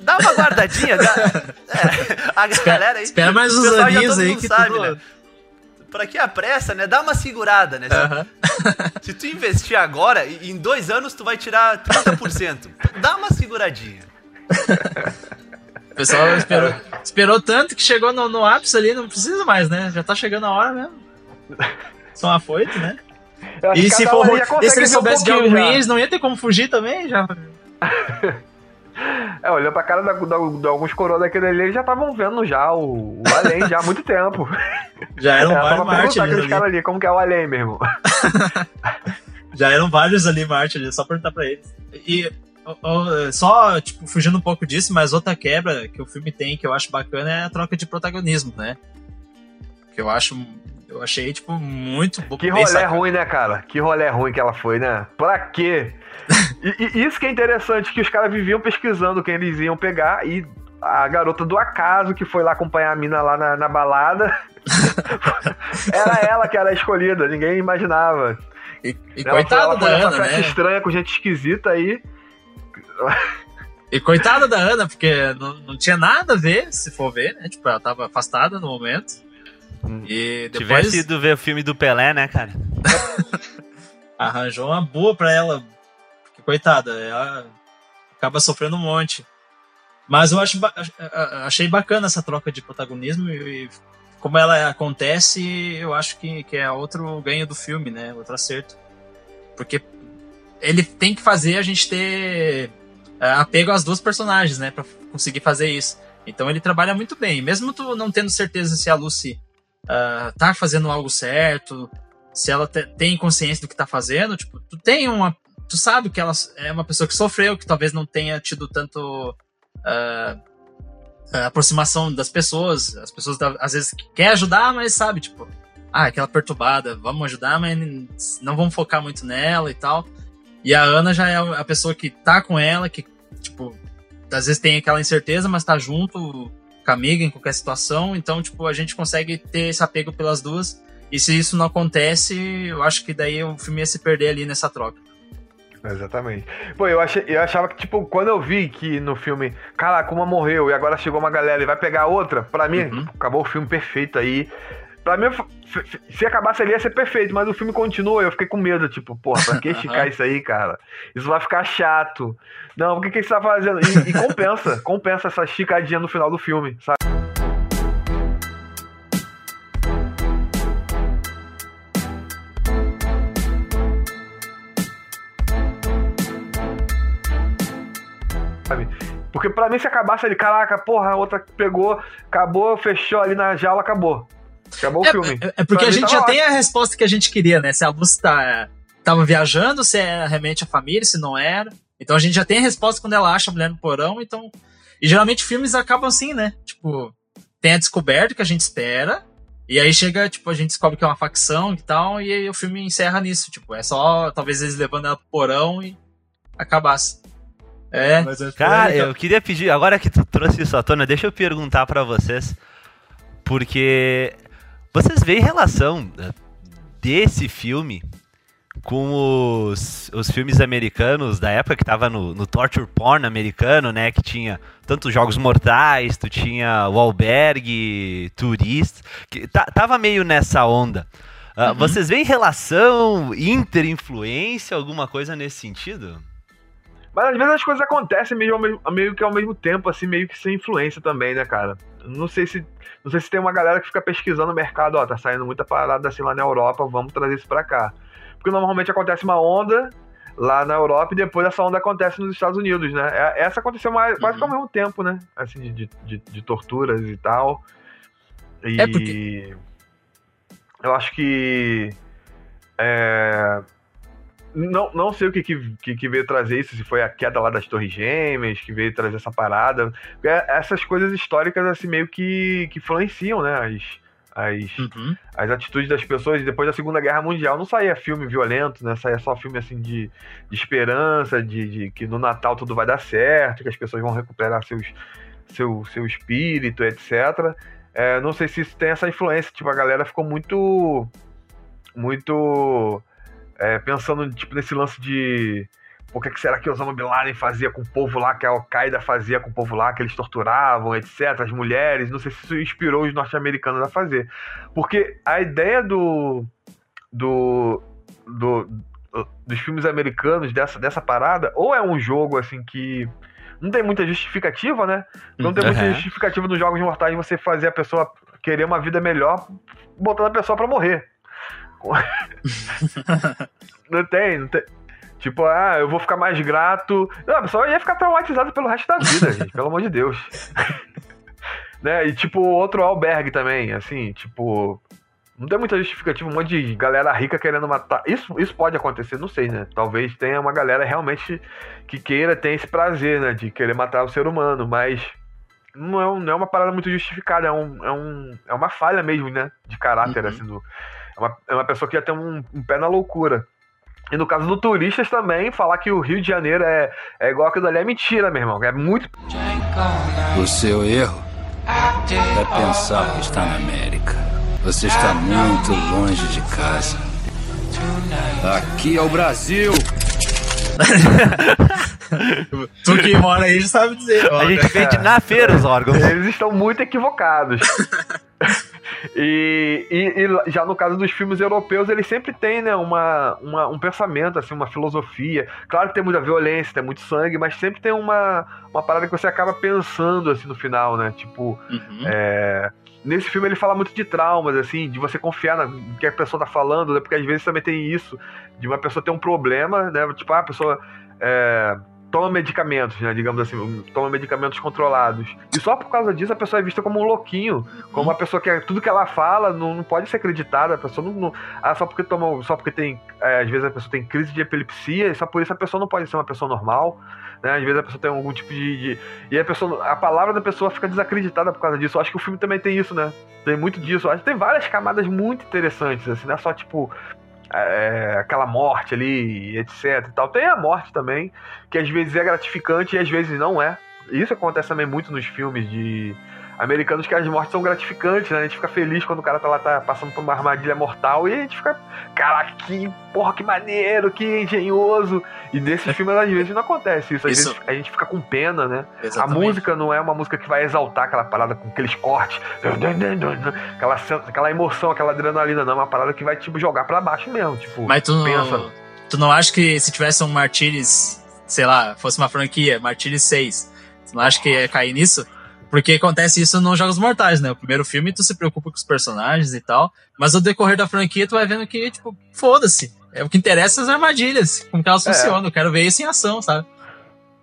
Dá- uma guardadinha. Dá, [LAUGHS] é, a galera aí. espera mais o uns pessoal já aninhos aí que sabe, tudo- né? Pra que a pressa, né? Dá uma segurada, né? Se- [LAUGHS] tu investir agora, em dois anos tu vai tirar 30%. Dá uma seguradinha. O pessoal esperou, esperou tanto que chegou no, no ápice ali, não precisa mais, né? Já tá chegando a hora mesmo. São afoito, né? E se, for, e se ele um soubesse de algo ruim, eles não ia ter como fugir também, já. [LAUGHS] É, olhando pra cara da, da- de alguns coroas daquele ali, eles já estavam vendo já o, o além já há muito tempo. [LAUGHS] Já eram Era só vários mártires ali. ali, como que é o além, meu irmão? [LAUGHS] Já eram vários ali mártires, só perguntar pra eles. E só, tipo, fugindo um pouco disso, mas outra quebra que o filme tem que eu acho bacana é a troca de protagonismo, né? Que eu acho. Eu achei, tipo, muito bo- Que rolê sacado. ruim, né, cara? Que rolê ruim que ela foi, né? Pra quê? E, e isso que é interessante, que os caras viviam pesquisando quem eles iam pegar e a garota do acaso que foi lá acompanhar a mina lá na, na balada. [LAUGHS] era ela que era a escolhida, ninguém imaginava. E, e Ela foi- coitada ela da Ana, festa né? estranha com gente esquisita aí. E coitada da Ana, porque não, não tinha nada a ver, se for ver, né? Tipo, ela tava afastada no momento. E depois Tivesse ido ver o filme do Pelé, né, cara? [LAUGHS] arranjou uma boa pra ela. Porque, coitada, ela acaba sofrendo um monte. Mas eu acho, achei bacana essa troca de protagonismo e, e como ela acontece, eu acho que, que é outro ganho do filme, né? Outro acerto. Porque ele tem que fazer a gente ter é, apego às duas personagens, né? Pra conseguir fazer isso. Então ele trabalha muito bem. Mesmo tu não tendo certeza se a Lucy ah, tá fazendo algo certo, se ela te- tem consciência do que tá fazendo, tipo, tu tem uma. Tu sabe que ela é uma pessoa que sofreu, que talvez não tenha tido tanto. a aproximação das pessoas. As pessoas às vezes quer ajudar, mas sabe, tipo, ah, aquela perturbada, vamos ajudar, mas não vamos focar muito nela e tal. E a Ana já é a pessoa que tá com ela, que, tipo, às vezes tem aquela incerteza, mas tá junto com a amiga em qualquer situação. Então, tipo, a gente consegue ter esse apego pelas duas. E se isso não acontece, eu acho que daí o filme ia se perder ali nessa troca. Exatamente. Pô, eu, achei, eu achava que, tipo, quando eu vi que no filme, caraca, uma morreu e agora chegou uma galera e vai pegar outra, pra mim, Uhum. acabou o filme perfeito aí. Pra mim, se acabasse ali ia ser perfeito, mas o filme continua e eu fiquei com medo, tipo, porra, pra que [LAUGHS] esticar isso aí, cara? Isso vai ficar chato. Não, por que, que você tá fazendo? E, e compensa, [LAUGHS] compensa essa esticadinha no final do filme, sabe? sabe? Porque pra mim, se acabasse ali, caraca, porra, a outra pegou, acabou, fechou ali na jaula, acabou. Acabou o É, filme. é- é porque Pra a gente tava já ótimo. tem a resposta que a gente queria, né? Se a Lucy tá, tava viajando, se era realmente a família, se não era. Então a gente já tem a resposta quando ela acha a mulher no porão, então. E geralmente filmes acabam assim, né? Tipo, tem a descoberta que a gente espera, e aí chega, tipo, a gente descobre que é uma facção e tal, e aí o filme encerra nisso. Tipo, é só talvez eles levando ela pro porão e acabasse. É, mas é Cara, eu queria pedir, agora que tu trouxe isso à tona, deixa eu perguntar pra vocês, porque vocês veem relação eh, desse filme com os, os filmes americanos da época que tava no, no torture porn americano, né, que tinha tanto Jogos Mortais, tu tinha o Albergue, Turista, que ta- tava meio nessa onda. Ah, Uhum. Vocês veem relação, interinfluência, alguma coisa nesse sentido? Mas às vezes as coisas acontecem meio, mesmo- meio que ao mesmo tempo, assim, meio que sem influência também, né, cara? Não sei se. Não sei se tem uma galera que fica pesquisando o mercado, ó, tá saindo muita parada assim lá na Europa, vamos trazer isso pra cá. Porque normalmente acontece uma onda lá na Europa e depois essa onda acontece nos Estados Unidos, né? É- Essa aconteceu mais, quase que ao mesmo tempo, né? Assim, de, de, de- de torturas e tal. E É porque- eu acho que. É, não, não sei o que, que, que- veio trazer isso, se foi a queda lá das Torres Gêmeas que veio trazer essa parada. Porque essas coisas históricas, assim, meio que, que influenciam, né? As, as, Uhum. as atitudes das pessoas. Depois da Segunda Guerra Mundial, não saía filme violento, né? Saía só filme, assim, de, de esperança, de, de que no Natal tudo vai dar certo, que as pessoas vão recuperar seus, seu, seu espírito, etc. É, não sei se isso tem essa influência. Tipo, a galera ficou muito. Muito. É, pensando tipo, nesse lance de. O que, que será que Osama Bin Laden fazia com o povo lá, que a Al-Qaeda fazia com o povo lá, que eles torturavam, etc., as mulheres. Não sei se isso inspirou os norte-americanos a fazer. Porque a ideia do. do. do dos filmes americanos dessa, dessa parada, ou é um jogo assim que não tem muita justificativa, né? Não tem muita Uhum. justificativa nos jogos mortais você fazer a pessoa querer uma vida melhor, botando a pessoa pra morrer. [LAUGHS] não tem, não tem. Tipo, ah, eu vou ficar mais grato. Não, a pessoa ia ficar traumatizada pelo resto da vida, gente, pelo amor de Deus. [LAUGHS] né? E tipo, outro albergue também, assim, tipo. Não tem muita justificativa, um monte de galera rica querendo matar. Isso, isso pode acontecer, não sei, né? Talvez tenha uma galera realmente que queira, tenha esse prazer, né? De querer matar o ser humano, mas não é, um- não é uma parada muito justificada, é, um, é, um, é uma falha mesmo, né? De caráter, Uhum. assim, do, é, uma, é uma pessoa que ia ter um, um pé na loucura. E no caso do turistas também, falar que o Rio de Janeiro é, é igual aquilo ali é mentira, meu irmão. É muito. O seu erro é pensar que está na América. Você está muito longe de casa. Aqui é o Brasil. [LAUGHS] Tu que mora aí já sabe dizer. ó. A gente vende na feira os órgãos. Eles estão muito equivocados. [LAUGHS] E, e- e já no caso dos filmes europeus, eles sempre têm né, uma, uma- um pensamento, assim, uma filosofia. Claro que tem muita violência, tem muito sangue, mas sempre tem uma, uma parada que você acaba pensando assim no final, né? Tipo, Uhum. é, nesse filme ele fala muito de traumas, assim, de você confiar no que a pessoa tá falando, né? Porque às vezes também tem isso, de uma pessoa ter um problema, né? Tipo, ah, a pessoa é, toma medicamentos, né? Digamos assim, toma medicamentos controlados. E só por causa disso a pessoa é vista como um louquinho, como uma pessoa que tudo que ela fala não, não pode ser acreditada. A pessoa não. não- ah, só porque toma. Só porque tem. é, às vezes a pessoa tem crise de epilepsia, e só por isso a pessoa não pode ser uma pessoa normal. Né? Às vezes a pessoa tem algum tipo de, de- E a pessoa. A palavra da pessoa fica desacreditada por causa disso. Eu acho que o filme também tem isso, né? Tem muito disso. Eu acho que tem várias camadas muito interessantes, assim, não é só tipo. É, aquela morte ali, etc e tal. Tem a morte também, que às vezes é gratificante e às vezes não é. isso acontece também muito nos filmes de americanos que as mortes são gratificantes, né? A gente fica feliz quando o cara tá lá tá passando por uma armadilha mortal e a gente fica, caraca, que porra, que maneiro, que engenhoso. E nesses filmes às vezes não acontece isso. Às Isso. vezes a gente fica com pena, né? Exatamente. A música não é uma música que vai exaltar aquela parada com aqueles cortes, aquela, aquela emoção, aquela adrenalina, não. É uma parada que vai tipo jogar pra baixo mesmo. Tipo, Mas tu pensa. não, tu não acha que se tivesse um Martyrs, sei lá, fosse uma franquia, Martyrs 6, tu não acha que ia cair nisso? Porque acontece isso nos Jogos Mortais, né? O primeiro filme tu se preocupa com os personagens e tal, mas no decorrer da franquia tu vai vendo que, tipo, foda-se. É o que interessa as armadilhas, como que elas É. funcionam. Eu quero ver isso em ação, sabe?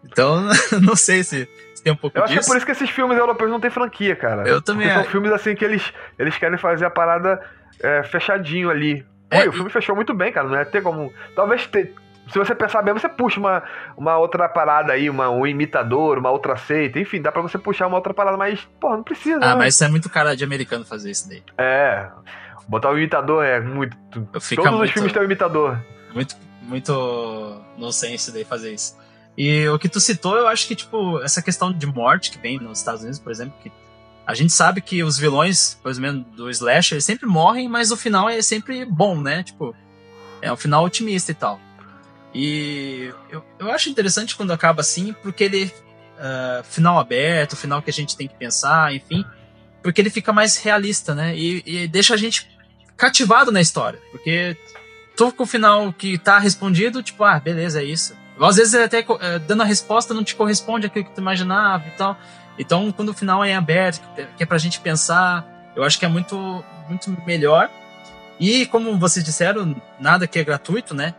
Então, [LAUGHS] não sei se, se tem um pouco Eu acho que é disso. por isso que esses filmes europeus não têm franquia, cara. Eu também Porque são filmes assim que eles, eles querem fazer a parada é, fechadinho ali. É, e o filme fechou muito bem, cara. Não ia ter como. Talvez te- se você pensar bem, você puxa uma, uma outra parada aí, uma, um imitador, uma outra seita, enfim, dá pra você puxar uma outra parada, mas, pô, não precisa. Ah, né? mas isso é muito cara de americano fazer isso daí. É. Botar o imitador é muito. Fica Todos os muito- filmes têm um imitador. muito, muito nonsense daí fazer isso. E o que tu citou, eu acho que, tipo, essa questão de morte que vem nos Estados Unidos, por exemplo, que a gente sabe que os vilões, por exemplo, do Slasher, eles sempre morrem, mas o final é sempre bom, né? Tipo, é um final otimista e tal. E eu, eu acho interessante quando acaba assim, porque ele. ah, final aberto, final que a gente tem que pensar, enfim. Porque ele fica mais realista, né? E, e deixa a gente cativado na história. Porque tu com o final que tá respondido, tipo, ah, beleza, é isso. Às vezes até eh, dando a resposta não te corresponde àquilo que tu imaginava e tal. Então, quando o final é aberto, que é pra gente pensar, eu acho que é muito, muito melhor. E como vocês disseram, nada que é gratuito, né?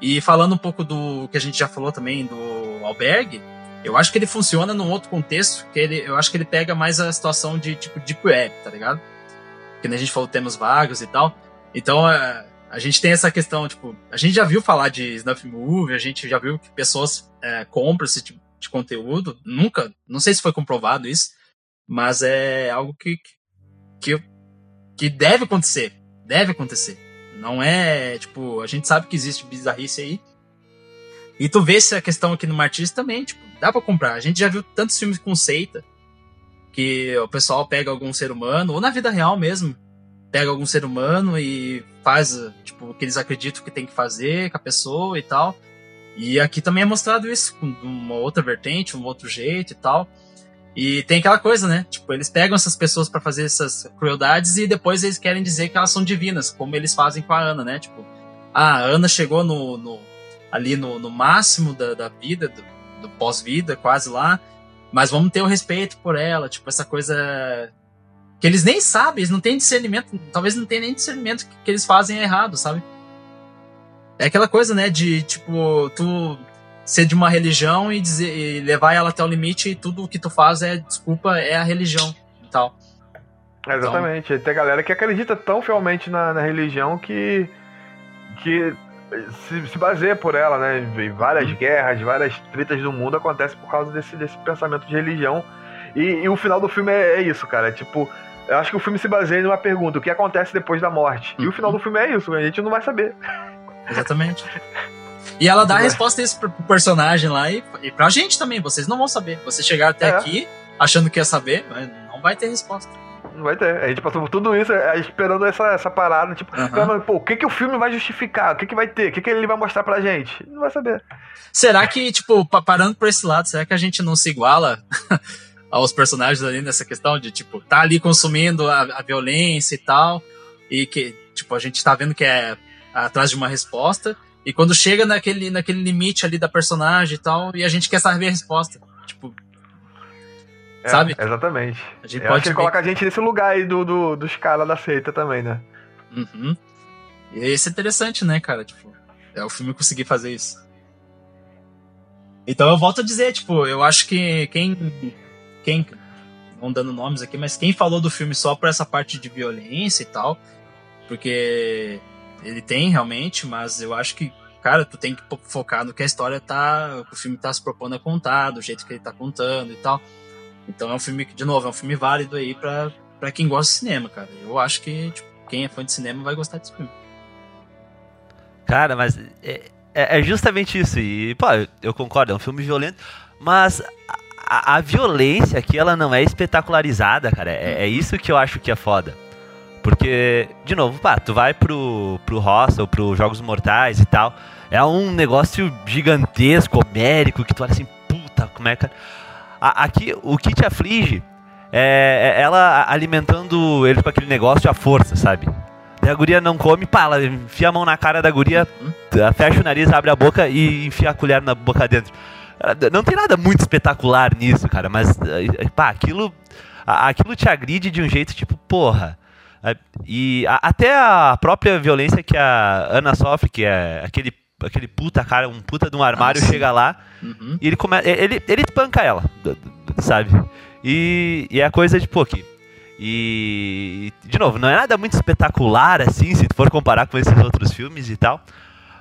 E falando um pouco do que a gente já falou também do albergue, eu acho que ele funciona num outro contexto, que ele, eu acho que ele pega mais a situação de tipo deep web, tá ligado? Que nem a gente falou temas vagos e tal. Então, é, a gente tem essa questão, tipo, a gente já viu falar de snuff movie, a gente já viu que pessoas é, compram esse tipo de conteúdo. Nunca, não sei se foi comprovado isso, mas é algo que, que, que deve acontecer. Deve acontecer. Não é, tipo, a gente sabe que existe bizarrice aí. E tu vê essa questão aqui no Martins também, tipo, dá pra comprar. A gente já viu tantos filmes com seita que o pessoal pega algum ser humano, ou na vida real mesmo, pega algum ser humano e faz, tipo, o que eles acreditam que tem que fazer com a pessoa e tal. E aqui também é mostrado isso, com uma outra vertente, um outro jeito e tal. E tem aquela coisa, né? Tipo, eles pegam essas pessoas pra fazer essas crueldades e depois eles querem dizer que elas são divinas, como eles fazem com a Ana, né? Tipo, a Ana chegou no, no ali no, no máximo da, da vida, do, do pós-vida, quase lá, mas vamos ter o respeito por ela, tipo, essa coisa que eles nem sabem, eles não têm discernimento, talvez não tenham nem discernimento que, que eles fazem errado, sabe? É aquela coisa, né, de, tipo, tu ser de uma religião e, dizer, e levar ela até o limite e tudo o que tu faz é, desculpa, é a religião e tal. É, Exatamente. Tem galera que acredita tão fielmente na, na religião que, que se, se baseia por ela, né? Várias guerras, várias tretas do mundo acontecem por causa desse, desse pensamento de religião. E, e o final do filme é, é isso, cara. É tipo, eu acho que o filme se baseia numa pergunta: o que acontece depois da morte? E o final do filme é isso, a gente não vai saber. Exatamente. [LAUGHS] E ela dá a resposta a isso pro personagem lá e, e pra gente também. Vocês não vão saber. Vocês chegaram até É. aqui achando que ia saber, mas não vai ter resposta. Não vai ter. A gente passou por tudo isso é, esperando essa, essa parada. Tipo, Aham. cara, pô, o que, que o filme vai justificar? O que, que vai ter? O que, que ele vai mostrar pra gente? Não vai saber. Será que, tipo, pa- parando por esse lado, será que a gente não se iguala [LAUGHS] aos personagens ali nessa questão de, tipo, tá ali consumindo a, a violência e tal, e que, tipo, a gente tá vendo que é atrás de uma resposta, e quando chega naquele, naquele limite ali da personagem e tal, e a gente quer saber a resposta. Tipo, É, Sabe? Exatamente. a gente Eu pode acho coloca a gente nesse lugar aí do, do- dos caras da seita também, né? Uhum. E isso é interessante, né, cara? Tipo, é o filme conseguir fazer isso. Então eu volto a dizer, tipo, eu acho que quem. Quem. Não dando nomes aqui, mas quem falou do filme só por essa parte de violência e tal. Porque ele tem realmente, mas eu acho que, cara, tu tem que fo- focar no que a história tá. O filme tá se propondo a contar, do jeito que ele tá contando e tal. Então é um filme que, de novo, é um filme válido aí pra, pra quem gosta de cinema, cara. Eu acho que, tipo, quem é fã de cinema vai gostar desse filme. Cara, mas é, é- é justamente isso. E, pô, eu, concordo, é um filme violento, mas a, a violência aqui, ela não é espetacularizada, cara. É, é isso que eu acho que é foda. Porque, de novo, pá, tu vai pro, pro Hostel, pro Jogos Mortais e tal. É um negócio gigantesco, homérico, que tu olha assim, puta, como é que. A, aqui, o que te aflige é, é ela alimentando ele com aquele negócio à força, sabe? E a guria não come, pá, ela enfia a mão na cara da guria, fecha o nariz, abre a boca e enfia a colher na boca dentro. Não tem nada muito espetacular nisso, cara, mas, pá, aquilo, aquilo te agride de um jeito tipo, porra. E até a própria violência que a Ana sofre, que é aquele, aquele puta cara, um puta de um armário, ah, chega lá uhum. e ele, come, ele, ele espanca ela, sabe? E, e é a coisa de, pô, que e, de novo, não é nada muito espetacular assim, se for comparar com esses outros filmes e tal.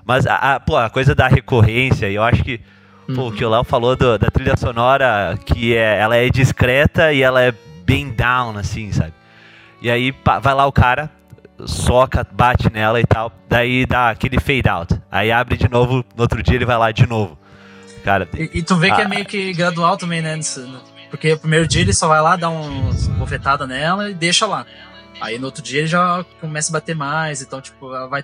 Mas a, a, pô, a coisa da recorrência, eu acho que pô, o que o Léo falou do, da trilha sonora, que é, ela é discreta e ela é bem down, assim, sabe? E aí pá, vai lá o cara, soca, bate nela e tal, daí dá aquele fade out. Aí abre de novo, no outro dia ele vai lá de novo. Cara, e, e tu vê a, que é meio que gradual também, né? Porque o primeiro dia ele só vai lá, dá uma bofetada nela e deixa lá. Aí no outro dia ele já começa a bater mais, então, tipo, ela vai.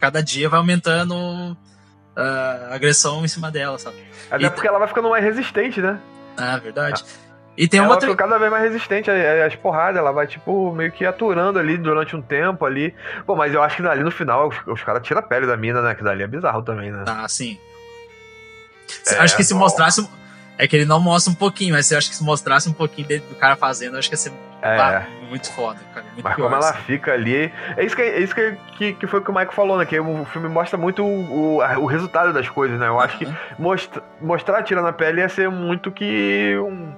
Cada dia vai aumentando uh, a agressão em cima dela, sabe? Até e porque ela vai ficando mais resistente, né? Ah, verdade. E tem ela uma outra. Fica cada vez mais resistente às porradas, ela vai, tipo, meio que aturando ali durante um tempo ali. Pô, mas eu acho que ali no final os, os caras tiram a pele da mina, né? Que dali é bizarro também, né? Ah, sim. É, acho que se mostrasse é que ele não mostra um pouquinho, mas eu acho que se mostrasse um pouquinho do cara fazendo, acho que ia ser é. muito foda, cara. Muito mas como ela assim. fica ali. É isso, que, é isso que, que, que foi o que o Michael falou, né? Que o filme mostra muito o, o, o resultado das coisas, né? Eu acho que mostra, mostrar tirando a pele ia ser muito que um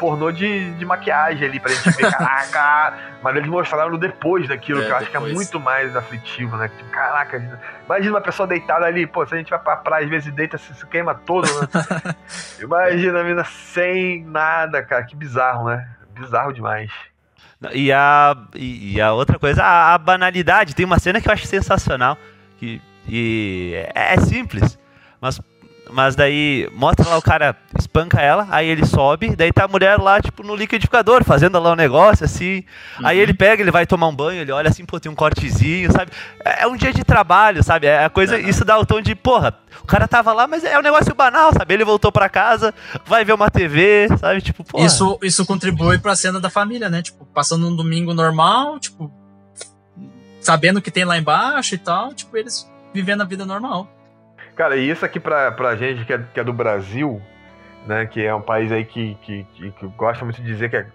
pornô de, de maquiagem ali pra gente ver, [LAUGHS] caraca. Mas eles mostraram depois daquilo, é, que eu acho que é muito mais aflitivo, né? Tipo, caraca, imagina uma pessoa deitada ali, pô, se a gente vai pra praia, às vezes deita, se, se queima todo, né? [LAUGHS] imagina a mina sem nada, cara, que bizarro, né? Bizarro demais. E a, e, a outra coisa, a, a, banalidade. Tem uma cena que eu acho sensacional. Que, e é, é simples, mas mas daí mostra lá o cara espanca ela, aí ele sobe, daí tá a mulher lá, tipo, no liquidificador, fazendo lá um negócio, assim. Uhum. Aí ele pega, ele vai tomar um banho, ele olha assim, pô, tem um cortezinho, sabe? É, é um dia de trabalho, sabe? É a coisa, uhum. isso dá o tom de, porra, o cara tava lá, mas é um negócio banal, sabe? Ele voltou pra casa, vai ver uma TV, sabe? Tipo, porra. Isso, isso contribui pra cena da família, né? Tipo, passando um domingo normal, tipo, sabendo o que tem lá embaixo e tal, tipo, eles vivendo a vida normal. Cara, e isso aqui pra, pra gente que é, que é do Brasil, né? Que é um país aí que, que, que, que gosta muito de dizer que é,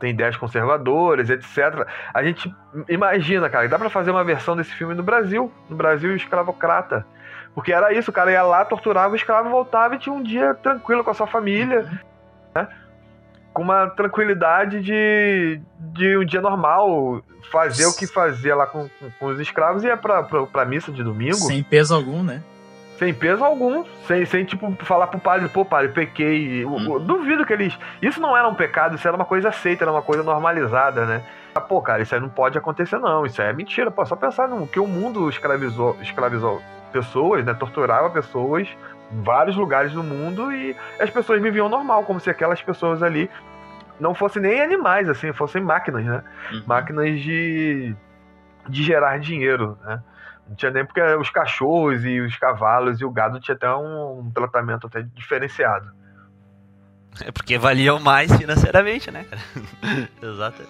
tem ideias conservadoras, etc. A gente imagina, cara, dá para fazer uma versão desse filme no Brasil, no Brasil escravocrata. Porque era isso, o cara ia lá, torturava o escravo, voltava e tinha um dia tranquilo com a sua família, né? Com uma tranquilidade de, de um dia normal, fazer o que fazia lá com, com, com os escravos e ia pra, pra, pra missa de domingo. Sem peso algum, né? Sem peso algum, sem, sem tipo, falar pro padre, pô, padre, pequei. Hum. Duvido que eles. Isso não era um pecado, isso era uma coisa aceita, era uma coisa normalizada, né? Ah, pô, cara, isso aí não pode acontecer, não. Isso aí é mentira. Pô, só pensar no que o mundo escravizou, escravizou pessoas, né? Torturava pessoas em vários lugares do mundo e as pessoas viviam normal, como se aquelas pessoas ali não fossem nem animais, assim, fossem máquinas, né? Uhum. Máquinas de, de gerar dinheiro, né? Tinha nem porque os cachorros e os cavalos e o gado tinha até um, um tratamento até diferenciado. É porque valiam mais financeiramente, né? [LAUGHS] Exato.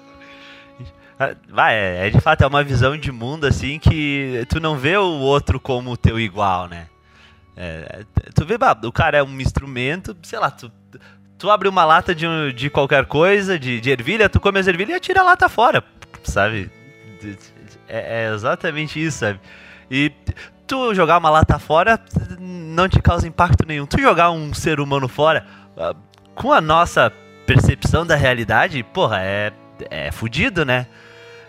Vai, é, é, de fato é uma visão de mundo assim que tu não vê o outro como teu igual, né? É, tu vê, o cara é um instrumento, sei lá, tu, tu abre uma lata de, de qualquer coisa, de, de ervilha, tu come as ervilhas e atira a lata fora, sabe? É, é exatamente isso, sabe? E tu jogar uma lata fora não te causa impacto nenhum. Tu jogar um ser humano fora, ah, com a nossa percepção da realidade, porra, é, é fudido, né?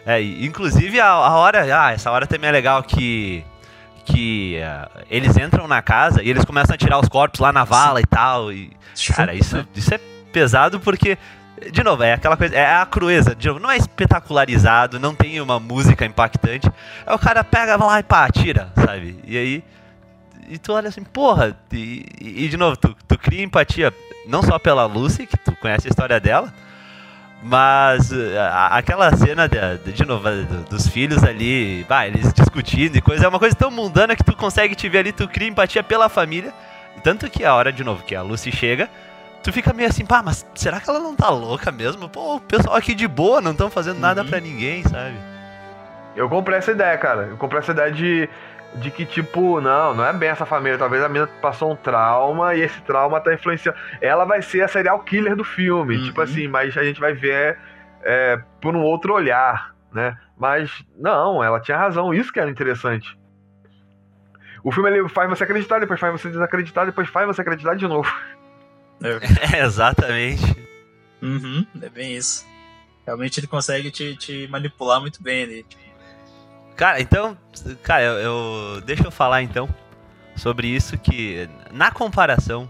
É, inclusive a, a, hora, ah, essa hora também é legal que que uh, eles entram na casa e eles começam a tirar os corpos lá na vala Sim. e tal. E, cara, isso, isso é pesado porque de novo, é aquela coisa, é a crueza, de novo, não é espetacularizado, não tem uma música impactante. É o cara pega lá e pá, tira, sabe? E aí. E tu olha assim, porra, e, e de novo, tu, tu cria empatia. não só pela Lucy, que tu conhece a história dela, mas a, aquela cena, de, de novo, dos filhos ali, bah, eles discutindo e coisa, é uma coisa tão mundana que tu consegue te ver ali, tu cria empatia pela família. Tanto que a hora, de novo, que a Lucy chega, tu fica meio assim, pá, mas será que ela não tá louca mesmo? Pô, o pessoal aqui de boa, não estão fazendo nada uhum. pra ninguém, sabe? Eu comprei essa ideia, cara. Eu comprei essa ideia de, de que, tipo, não, não é bem essa família. Talvez a menina passou um trauma e esse trauma tá influenciando. Ela vai ser a serial killer do filme. Uhum. Tipo assim, mas a gente vai ver é, por um outro olhar, né? Mas, não, ela tinha razão. Isso que era interessante. O filme ele faz você acreditar, depois faz você desacreditar, depois faz você acreditar de novo. [LAUGHS] [LAUGHS] É, exatamente. Uhum, é bem isso. Realmente ele consegue te, te manipular muito bem ali. Cara, então, cara, eu, eu, deixa eu falar então sobre isso que na comparação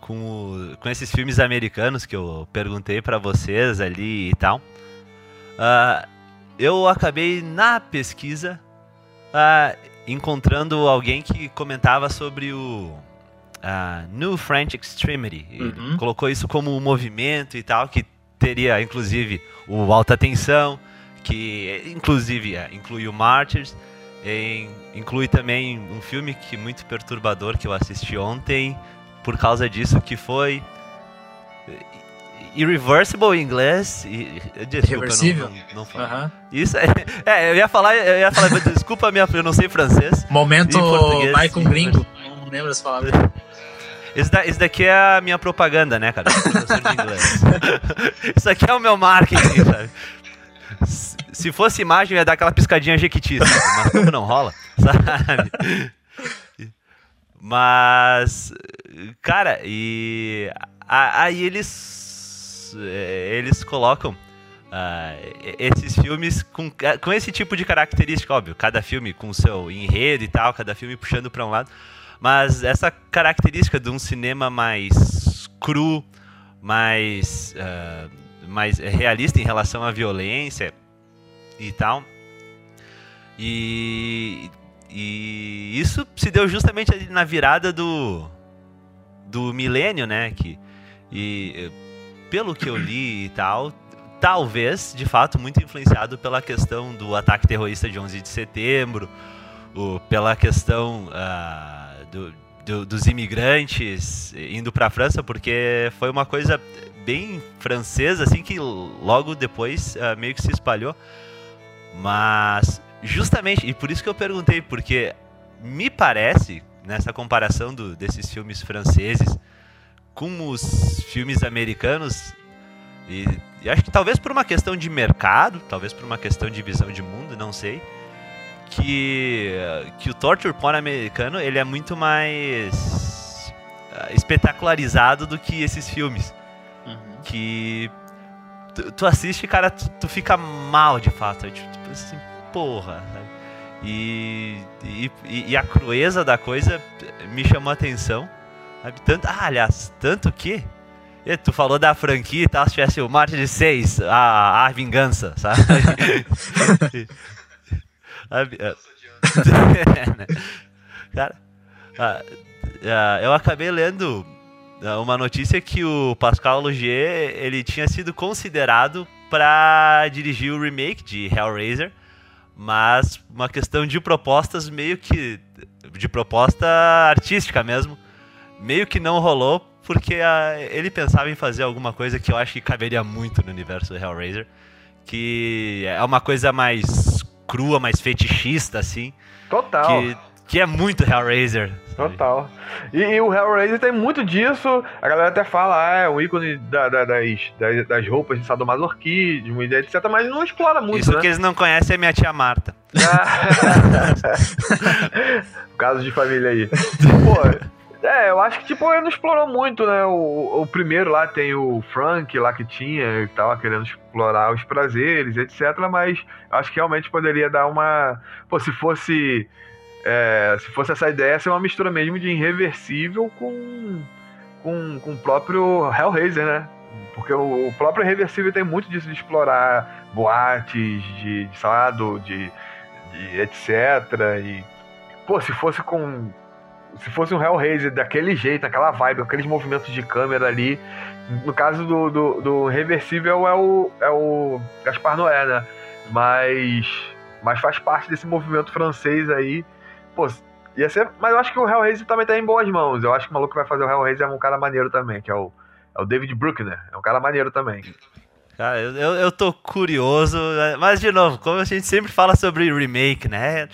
com, o, com esses filmes americanos que eu perguntei para vocês ali e tal, uh, eu acabei na pesquisa uh, encontrando alguém que comentava sobre o uh, New French Extremity. Uhum. Colocou isso como um movimento e tal, que teria inclusive o Alta Tensão, que inclusive é, inclui o Martyrs, inclui também um filme que muito perturbador que eu assisti ontem por causa disso, que foi Irreversible em inglês. E, desculpa, Irreversível? Não, não, não Isso [LAUGHS] é, é, eu ia falar, eu ia falar, desculpa minha, eu não sei francês. Momento Michael Gringo. Não lembro as palavras. [LAUGHS] Esse, da, esse daqui é a minha propaganda, né, cara? [LAUGHS] Isso aqui é o meu marketing, sabe? Se fosse imagem, ia dar aquela piscadinha jequiti, mas como não rola, [LAUGHS] sabe? Mas, cara, e aí eles é, eles colocam uh, esses filmes com, com esse tipo de característica, óbvio, cada filme com seu enredo e tal, cada filme puxando para um lado. Mas essa característica de um cinema mais cru, mais, uh, mais realista em relação à violência e tal. E, e isso se deu justamente na virada do, do milênio, né? Que, e pelo que eu li e tal, talvez, de fato, muito influenciado pela questão do ataque terrorista de 11 de setembro, o, pela questão uh, do, do, dos imigrantes indo para a França, porque foi uma coisa bem francesa, assim, que logo depois uh, meio que se espalhou. Mas, justamente, e por isso que eu perguntei, porque me parece, nessa comparação do, desses filmes franceses com os filmes americanos, e, e acho que talvez por uma questão de mercado, talvez por uma questão de visão de mundo, não sei que, que o torture porn americano ele é muito mais uh, espetacularizado do que esses filmes. Uhum. Que tu, tu, assiste, cara, tu, tu, fica mal de fato. Tipo, tipo assim, porra. E, e, e, a crueza da coisa me chamou a atenção. Sabe? Tanto, ah, aliás, tanto que. Tu falou da franquia e tal, se tivesse o Marte de 6, a, a vingança, sabe? [LAUGHS] [LAUGHS] [LAUGHS] [LAUGHS] É. Né? Cara, ah, ah, eu acabei lendo ah, uma notícia que o Pascal Logier ele tinha sido considerado para dirigir o remake de Hellraiser, mas uma questão de propostas meio que de proposta artística mesmo, meio que não rolou porque ele pensava em fazer alguma coisa que eu acho que caberia muito no universo do Hellraiser, que é uma coisa mais crua, mais fetichista, assim. Total. Que, que é muito Hellraiser. Sabe? Total. E, e, o Hellraiser tem muito disso. A galera até fala, ah, é um ícone da, da, das, das, das, roupas de sadomasoquismo, etc. Mas não explora muito, Isso né? que eles não conhecem é minha tia Marta. [LAUGHS] [LAUGHS] Caso de família aí. Pô, é, eu acho que, tipo, ele não explorou muito, né? O, o primeiro lá tem o Frank lá que tinha, que tava querendo explorar os prazeres, etc. Mas acho que realmente poderia dar uma. Pô, se fosse. É, se fosse essa ideia, ser uma mistura mesmo de irreversível com. com, com o próprio Hellraiser, né? Porque o, o próprio Irreversível tem muito disso de explorar boates, de, de de, de etc. E, pô, se fosse com se fosse um Hellraiser daquele jeito, naquela vibe, aqueles movimentos de câmera ali. No caso do, do, do Reversível é o, é o Gaspar Noé, né? Mas, mas faz parte desse movimento francês aí. Pô, ia ser. Mas eu acho que o Hellraiser também tá em boas mãos. Eu acho que o maluco que vai fazer o Hellraiser é um cara maneiro também, que é o, é o David Bruckner. É um cara maneiro também. Cara, eu, eu, eu tô curioso, mas de novo, como a gente sempre fala sobre remake, né?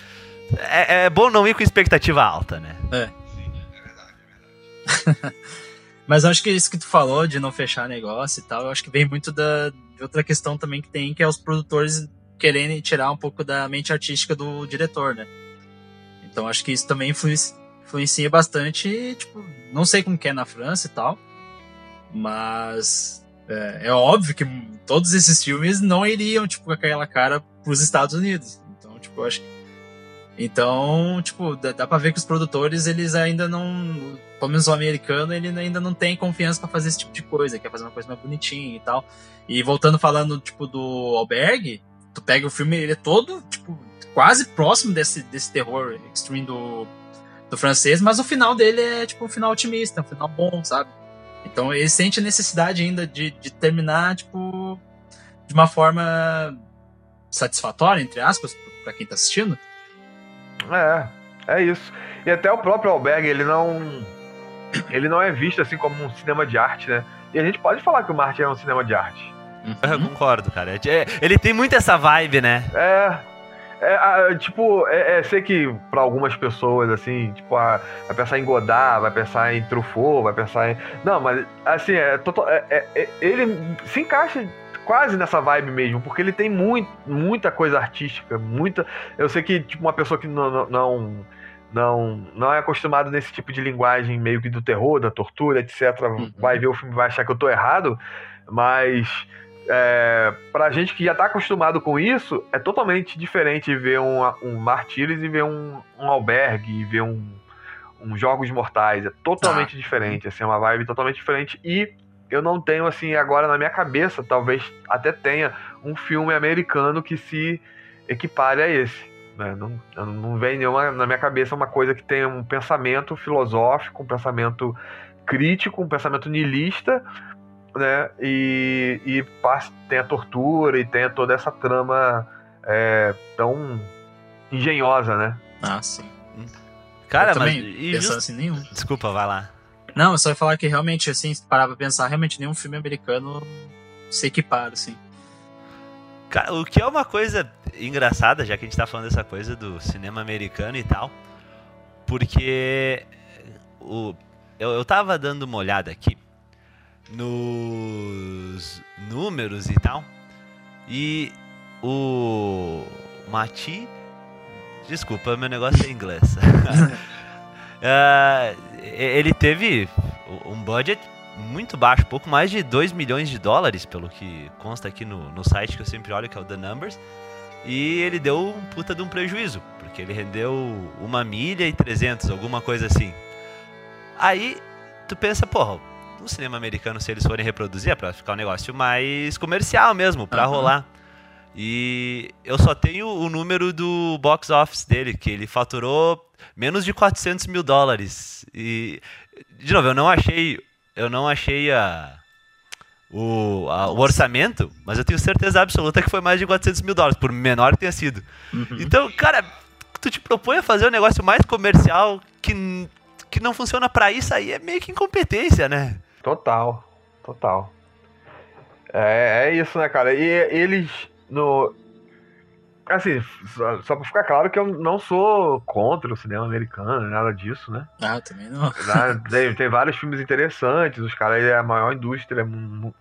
É, é bom não ir com expectativa alta, né? É. [LAUGHS] Mas acho que isso que tu falou de não fechar negócio e tal, eu acho que vem muito da, de outra questão também que tem, que é os produtores querendo tirar um pouco da mente artística do diretor, né? Então acho que isso também influencia, influencia bastante, tipo, não sei como que é na França e tal, mas é, é, óbvio que todos esses filmes não iriam, tipo, com aquela cara pros Estados Unidos. Então, tipo, eu acho que então, tipo, dá, dá pra ver que os produtores, eles ainda não. Pelo menos o americano, ele ainda não tem confiança para fazer esse tipo de coisa, quer fazer uma coisa mais bonitinha e tal. E voltando falando, tipo, do Albergue, tu pega o filme, ele é todo, tipo, quase próximo desse, desse terror extreme do, do francês, mas o final dele é, tipo, um final otimista, um final bom, sabe? Então ele sente a necessidade ainda de, de terminar, tipo, de uma forma satisfatória, entre aspas, para quem tá assistindo é, é isso. E até o próprio Alberg, ele não. Ele não é visto assim como um cinema de arte, né? E a gente pode falar que o Marte é um cinema de arte. Uhum. Eu concordo, cara. É, ele tem muito essa vibe, né? É. É, tipo, é, é, sei que para algumas pessoas, assim, tipo, a, vai pensar em Godard, vai pensar em Truffaut, vai pensar em. Não, mas, assim, é, total, é, é, é ele se encaixa quase nessa vibe mesmo, porque ele tem muito, muita coisa artística, muita. Eu sei que tipo uma pessoa que não não não, não é acostumado nesse tipo de linguagem meio que do terror, da tortura, etc, uhum. vai ver o filme e vai achar que eu tô errado, mas é, pra gente que já tá acostumado com isso, é totalmente diferente ver um, um Martyrs e ver um, um Albergue e ver um, um Jogos Mortais. É totalmente ah. diferente, assim, é uma vibe totalmente diferente. E eu não tenho assim agora na minha cabeça, talvez até tenha um filme americano que se equipare a esse. Né? Não, não vem nenhuma na minha cabeça uma coisa que tenha um pensamento filosófico, um pensamento crítico, um pensamento niilista, né? E, e tenha tortura e tenha toda essa trama é, tão engenhosa, né? Ah, sim. Cara, eu mas. Também, just... assim nenhum. Desculpa, vai lá. Não, eu só ia falar que realmente, assim, se parar pra pensar, realmente nenhum filme americano se equipara, assim. O que é uma coisa engraçada, já que a gente tá falando dessa coisa do cinema americano e tal, porque o, eu, eu tava dando uma olhada aqui nos números e tal, e o Mati. Desculpa, meu negócio é inglês. [LAUGHS] Uh, ele teve um budget muito baixo, pouco mais de 2 milhões de dólares, pelo que consta aqui no, no site que eu sempre olho, que é o The Numbers. E ele deu um puta de um prejuízo, porque ele rendeu uma milha e 300, alguma coisa assim. Aí tu pensa, porra, no cinema americano, se eles forem reproduzir, é pra ficar um negócio mais comercial mesmo, pra uhum. rolar. E eu só tenho o número do box office dele, que ele faturou menos de 400 mil dólares. E, de novo, eu não achei, eu não achei a, o, a, o orçamento, mas eu tenho certeza absoluta que foi mais de 400 mil dólares, por menor que tenha sido. Uhum. Então, cara, tu te propõe a fazer um negócio mais comercial que, que não funciona para isso aí, é meio que incompetência, né? Total, total. É, é isso, né, cara? E eles no. Assim, só, só pra ficar claro que eu não sou contra o cinema americano, nada disso, né? Ah, também não. [LAUGHS] Tem, tem vários filmes interessantes, os caras é a maior indústria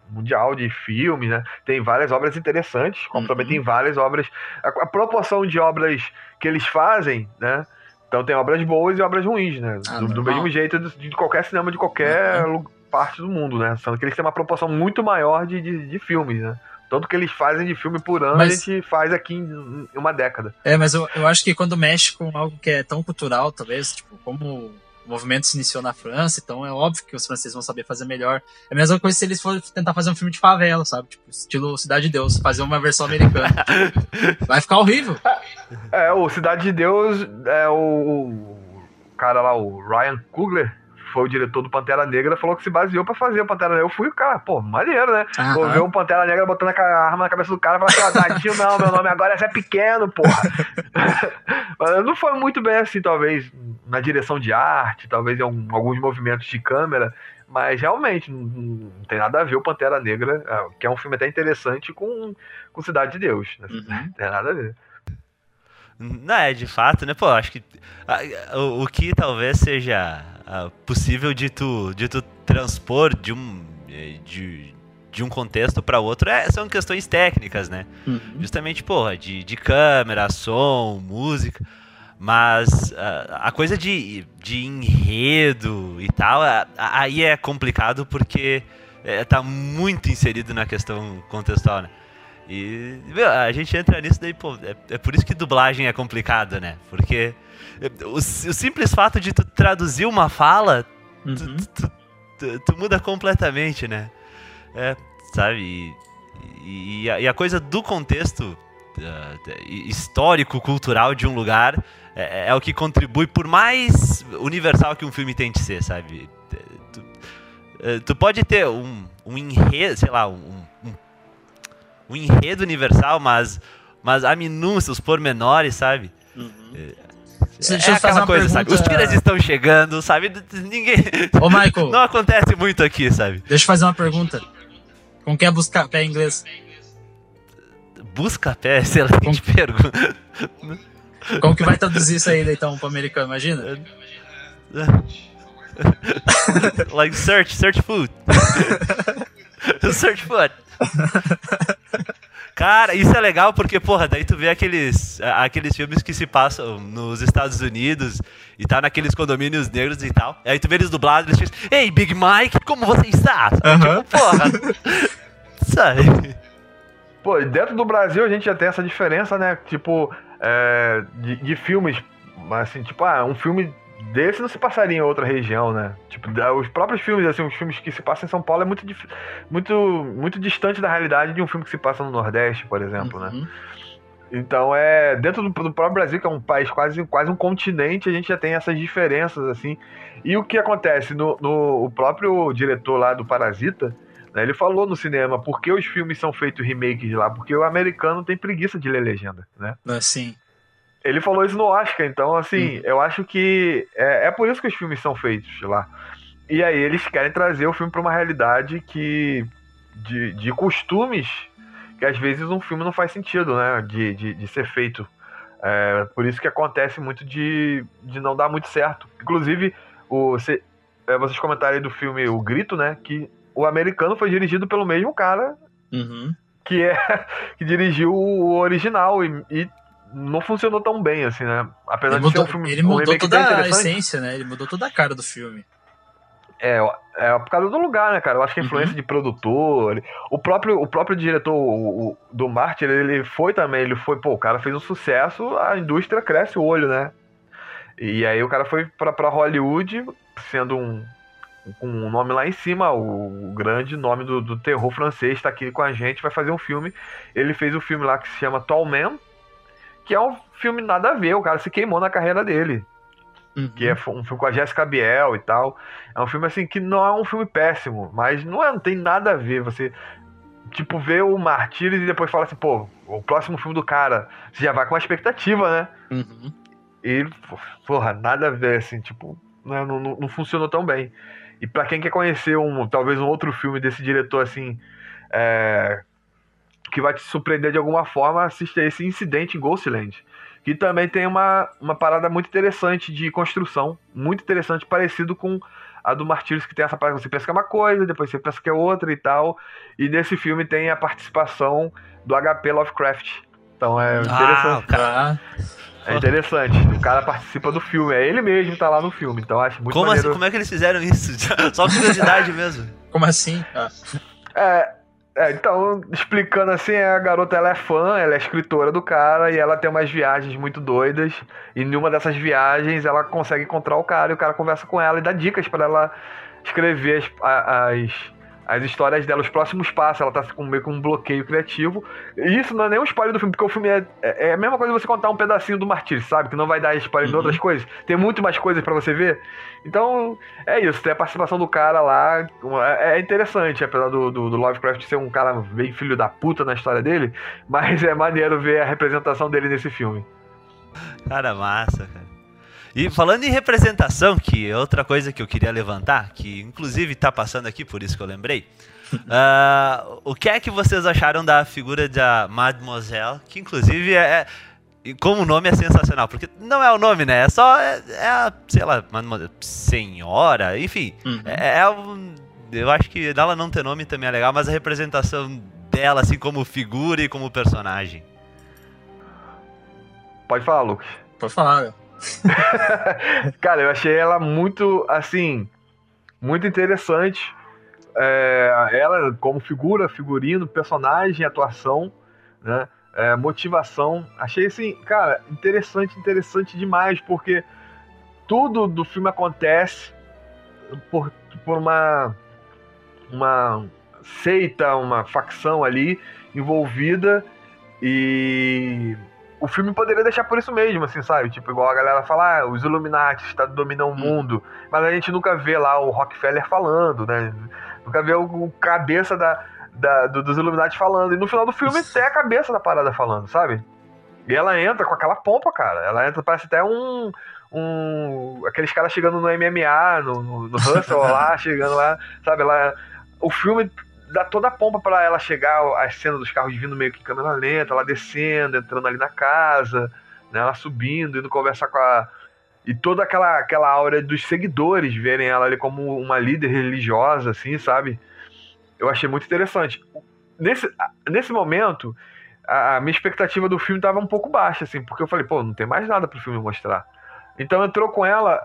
mundial de filmes, né? Tem várias obras interessantes, como uhum. também tem várias obras. A, a, proporção de obras que eles fazem, né? Então tem obras boas e obras ruins, né? Ah, do, do, mesmo jeito de, de, qualquer cinema de qualquer uhum. parte do mundo, né? Sendo que eles têm uma proporção muito maior de, de, de filmes, né? Tanto que eles fazem de filme por ano, mas, a gente faz aqui em, uma década. É, mas eu, eu acho que quando mexe com algo que é tão cultural, talvez, tipo, como o movimento se iniciou na França, então é óbvio que os franceses vão saber fazer melhor. É a mesma coisa se eles forem tentar fazer um filme de favela, sabe? Tipo, estilo Cidade de Deus, fazer uma versão americana. [LAUGHS] Vai ficar horrível. É, o Cidade de Deus é o cara lá, o Ryan Coogler, foi o diretor do Pantera Negra, falou que se baseou pra fazer o Pantera Negra. Eu fui o cara, pô, maneiro, né? Aham. Vou ver um Pantera Negra botando a arma na cabeça do cara e falar assim, ó, não, meu nome agora é Zé Pequeno, porra. [LAUGHS] Mas não foi muito bem assim, talvez, na direção de arte, talvez em algum- alguns movimentos de câmera, mas realmente não, não tem nada a ver o Pantera Negra, é, que é um filme até interessante, com, com Cidade de Deus. Né? Uhum. Não tem nada a ver. Não, é, de fato, né? Pô, acho que ah, o, o que talvez seja ah, possível de tu, de tu transpor de um, eh, de, de um contexto para outro é, são questões técnicas, né? Uhum. Justamente, porra, de, de câmera, som, música. Mas ah, a coisa de, de enredo e tal, ah, aí é complicado porque eh, tá muito inserido na questão contextual, né? E meu, a gente entra nisso daí, pô, é, é por isso que dublagem é complicado, né? Porque eh, o, o simples fato de tu traduzir uma fala, tu, Uhum. tu- tu- tu muda completamente, né? É, sabe? E, e- a, e a coisa do contexto histórico, cultural de um lugar é, é o que contribui, por mais universal que um filme tente ser, sabe? Tu, eh, tu pode ter um, um enredo, sei lá, um, um, um enredo universal, mas, mas a minúcia, os pormenores, sabe? Deixa- é deixa eu fazer uma coisa, sabe? Os pergunta- tiras estão chegando, sabe? Ninguém. Ô, Michael, [LAUGHS] Não acontece muito aqui, sabe? deixa eu fazer uma pergunta. Como que é buscar pé em inglês? Busca pé, [LAUGHS] excelente pergunta. Como que vai traduzir isso aí, então, pro americano? Imagina? [LAUGHS] like search, search food. search food. Cara, isso é legal porque, porra, daí tu vê aqueles, aqueles filmes que se passam nos Estados Unidos e tá naqueles condomínios negros e tal. Aí tu vê eles dublados, eles dizem, Ei, Big Mike, como você está? Aham. Tipo, porra. [LAUGHS] Sabe? Pô, e dentro do Brasil a gente já tem essa diferença, né? Tipo, é, de, de filmes, assim, tipo, ah, um filme desse não se passaria em outra região, né? Tipo, os próprios filmes, assim, os filmes que se passam em São Paulo é muito, muito, muito distante da realidade de um filme que se passa no Nordeste, por exemplo, né? Uhum. Então é dentro do, do próprio Brasil, que é um país quase, quase um continente, a gente já tem essas diferenças assim. E o que acontece no, no o próprio diretor lá do Parasita, né, ele falou no cinema por que os filmes são feitos remakes lá, porque o americano tem preguiça de ler legenda, né? Assim. Ele falou isso no Oscar, então assim, eu acho que é, é por isso que os filmes são feitos lá. E aí eles querem trazer o filme para uma realidade que de, de costumes que às vezes um filme não faz sentido, né? De, de, de ser feito. É, por isso que acontece muito de, de não dar muito certo. Inclusive, o, cê- é, vocês comentaram aí do filme O Grito, né? Que o americano foi dirigido pelo mesmo cara Uhum. que é [LAUGHS] que dirigiu o original e, e não funcionou tão bem assim, né? Apesar Ele de ser um filme ele um mudou remake toda a essência, né? Ele mudou toda a cara do filme. É, é por causa do lugar, né, cara? Eu acho que a influência de produtor, o próprio o próprio diretor o- o- do Martin, ele, foi também, ele foi, pô, o cara fez um sucesso, a indústria cresce o olho, né? E aí o cara foi pra, pra Hollywood, sendo um com um nome lá em cima, o, o grande nome do, do terror francês tá aqui com a gente, vai fazer um filme. Ele fez um filme lá que se chama Tall Man, que é um filme nada a ver, o cara se queimou na carreira dele Uhum. que é um filme com a Jessica Biel e tal. É um filme assim que não é um filme péssimo, mas não, é, não tem nada a ver. Você, tipo, vê o Martyrs e depois fala assim, pô, o próximo filme do cara, você já vai com uma expectativa, né? Uhum. E, porra, nada a ver, assim, tipo, né, não, não, não funcionou tão bem. E pra quem quer conhecer um, talvez um outro filme desse diretor, assim, é, que vai te surpreender de alguma forma, assista esse Incidente em Ghostland. Que também tem uma, uma parada muito interessante de construção, muito interessante, parecido com a do Martyrs, que tem essa parada, você pensa que é uma coisa, depois você pensa que é outra e tal. E nesse filme tem a participação do HP Lovecraft. Então é Ah, interessante. o cara- Tá. É interessante. O cara participa do filme. É ele mesmo que tá lá no filme. Então eu acho muito Como, assim, como é que eles fizeram isso? [LAUGHS] Só curiosidade mesmo. Como assim? Ah. É, é, então, explicando assim, a garota ela é fã, ela é escritora do cara e ela tem umas viagens muito doidas. E numa dessas viagens ela consegue encontrar o cara e o cara conversa com ela e dá dicas pra ela escrever as, as, as histórias dela, os próximos passos, ela tá com meio com um bloqueio criativo. E isso não é nem um spoiler do filme, porque o filme é, é, é a mesma coisa você contar um pedacinho do Martírio, sabe? Que não vai dar spoiler Uhum. de outras coisas. Tem muito mais coisas pra você ver. Então, é isso. Tem a participação do cara lá. É é interessante, apesar do, do, do Lovecraft ser um cara bem filho da puta na história dele. Mas é maneiro ver a representação dele nesse filme. Cara, massa, cara. E falando em representação, que é outra coisa que eu queria levantar, que inclusive tá passando aqui, por isso que eu lembrei. [LAUGHS] Ah, o que é que vocês acharam da figura da Mademoiselle, que inclusive é, e como o nome é sensacional, porque não é o nome, né? É só, é, é a, sei lá, Mademoiselle, senhora, enfim. Uhum. É, é um, eu acho que dela não ter nome também é legal, mas a representação dela, assim, como figura e como personagem. Pode falar, Lucas. Pode falar, meu. [LAUGHS] Cara, eu achei ela muito, assim, muito interessante. É, ela como figura, figurino, personagem, atuação, né? É, motivação. Achei assim, cara, interessante, interessante demais, porque tudo do filme acontece por, por uma, uma seita, uma facção ali envolvida e o filme poderia deixar por isso mesmo, assim, sabe? Tipo, igual a galera fala, ah, os Illuminati tá, dominam o mundo, mas a gente nunca vê lá o Rockefeller falando, né? Nunca vê o, o cabeça da, da- do- dos Illuminati falando. E no final do filme tem a cabeça da parada falando, sabe? E ela entra com aquela pompa, cara. Ela entra, parece até um. um aqueles caras chegando no MMA, no, no, no Hustle lá, [LAUGHS] chegando lá, sabe? Ela, o filme dá toda a pompa pra ela chegar, a cena dos carros vindo meio que em câmera lenta, ela descendo, entrando ali na casa, né? Ela subindo, indo conversar com a. E toda aquela, aquela aura dos seguidores verem ela ali como uma líder religiosa, assim, sabe? Eu achei muito interessante. Nesse, nesse momento, a, a minha expectativa do filme tava um pouco baixa, assim, porque eu falei, pô, não tem mais nada pro filme mostrar. Então entrou com ela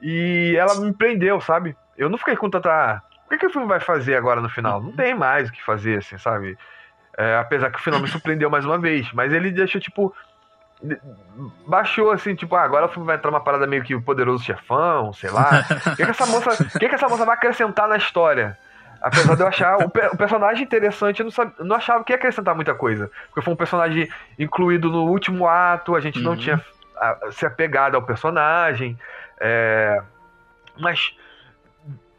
e ela me prendeu, sabe? Eu não fiquei com tanta. "Ah, O que, o filme vai fazer agora no final? Não tem mais o que fazer, assim, sabe? É, apesar que o final me surpreendeu mais uma vez. Mas ele deixou, tipo. Baixou assim, tipo, ah, agora o filme vai entrar uma parada meio que o poderoso chefão, sei lá. O que, que essa moça. Que, que essa moça vai acrescentar na história? Apesar de eu achar o, pe- o personagem interessante, eu não, sab- não achava que ia acrescentar muita coisa. Porque foi um personagem incluído no último ato, a gente não Uhum. tinha ah, se apegado ao personagem. é, mas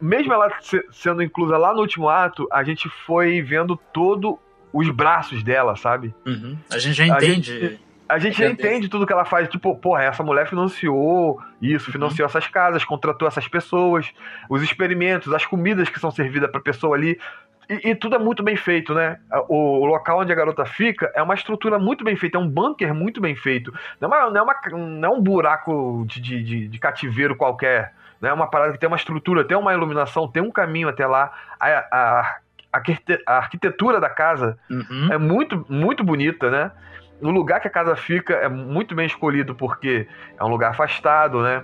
mesmo ela se- sendo inclusa lá no último ato, a gente foi vendo todo os braços dela, sabe? Uhum. A gente já A entende. A gente já entende tudo que ela faz. Tipo, porra, essa mulher financiou isso, financiou essas casas, contratou essas pessoas, os experimentos, as comidas que são servidas pra pessoa ali. E, e tudo é muito bem feito, né? O, o local onde a garota fica é uma estrutura muito bem feita, é um bunker muito bem feito. Não é, uma- não é, uma- não é um buraco de, de- de cativeiro qualquer. É uma parada que tem uma estrutura, tem uma iluminação, tem um caminho até lá. A, a, a arquite- a arquitetura da casa Uhum. é muito, muito bonita, né? O lugar que a casa fica é muito bem escolhido porque é um lugar afastado, né?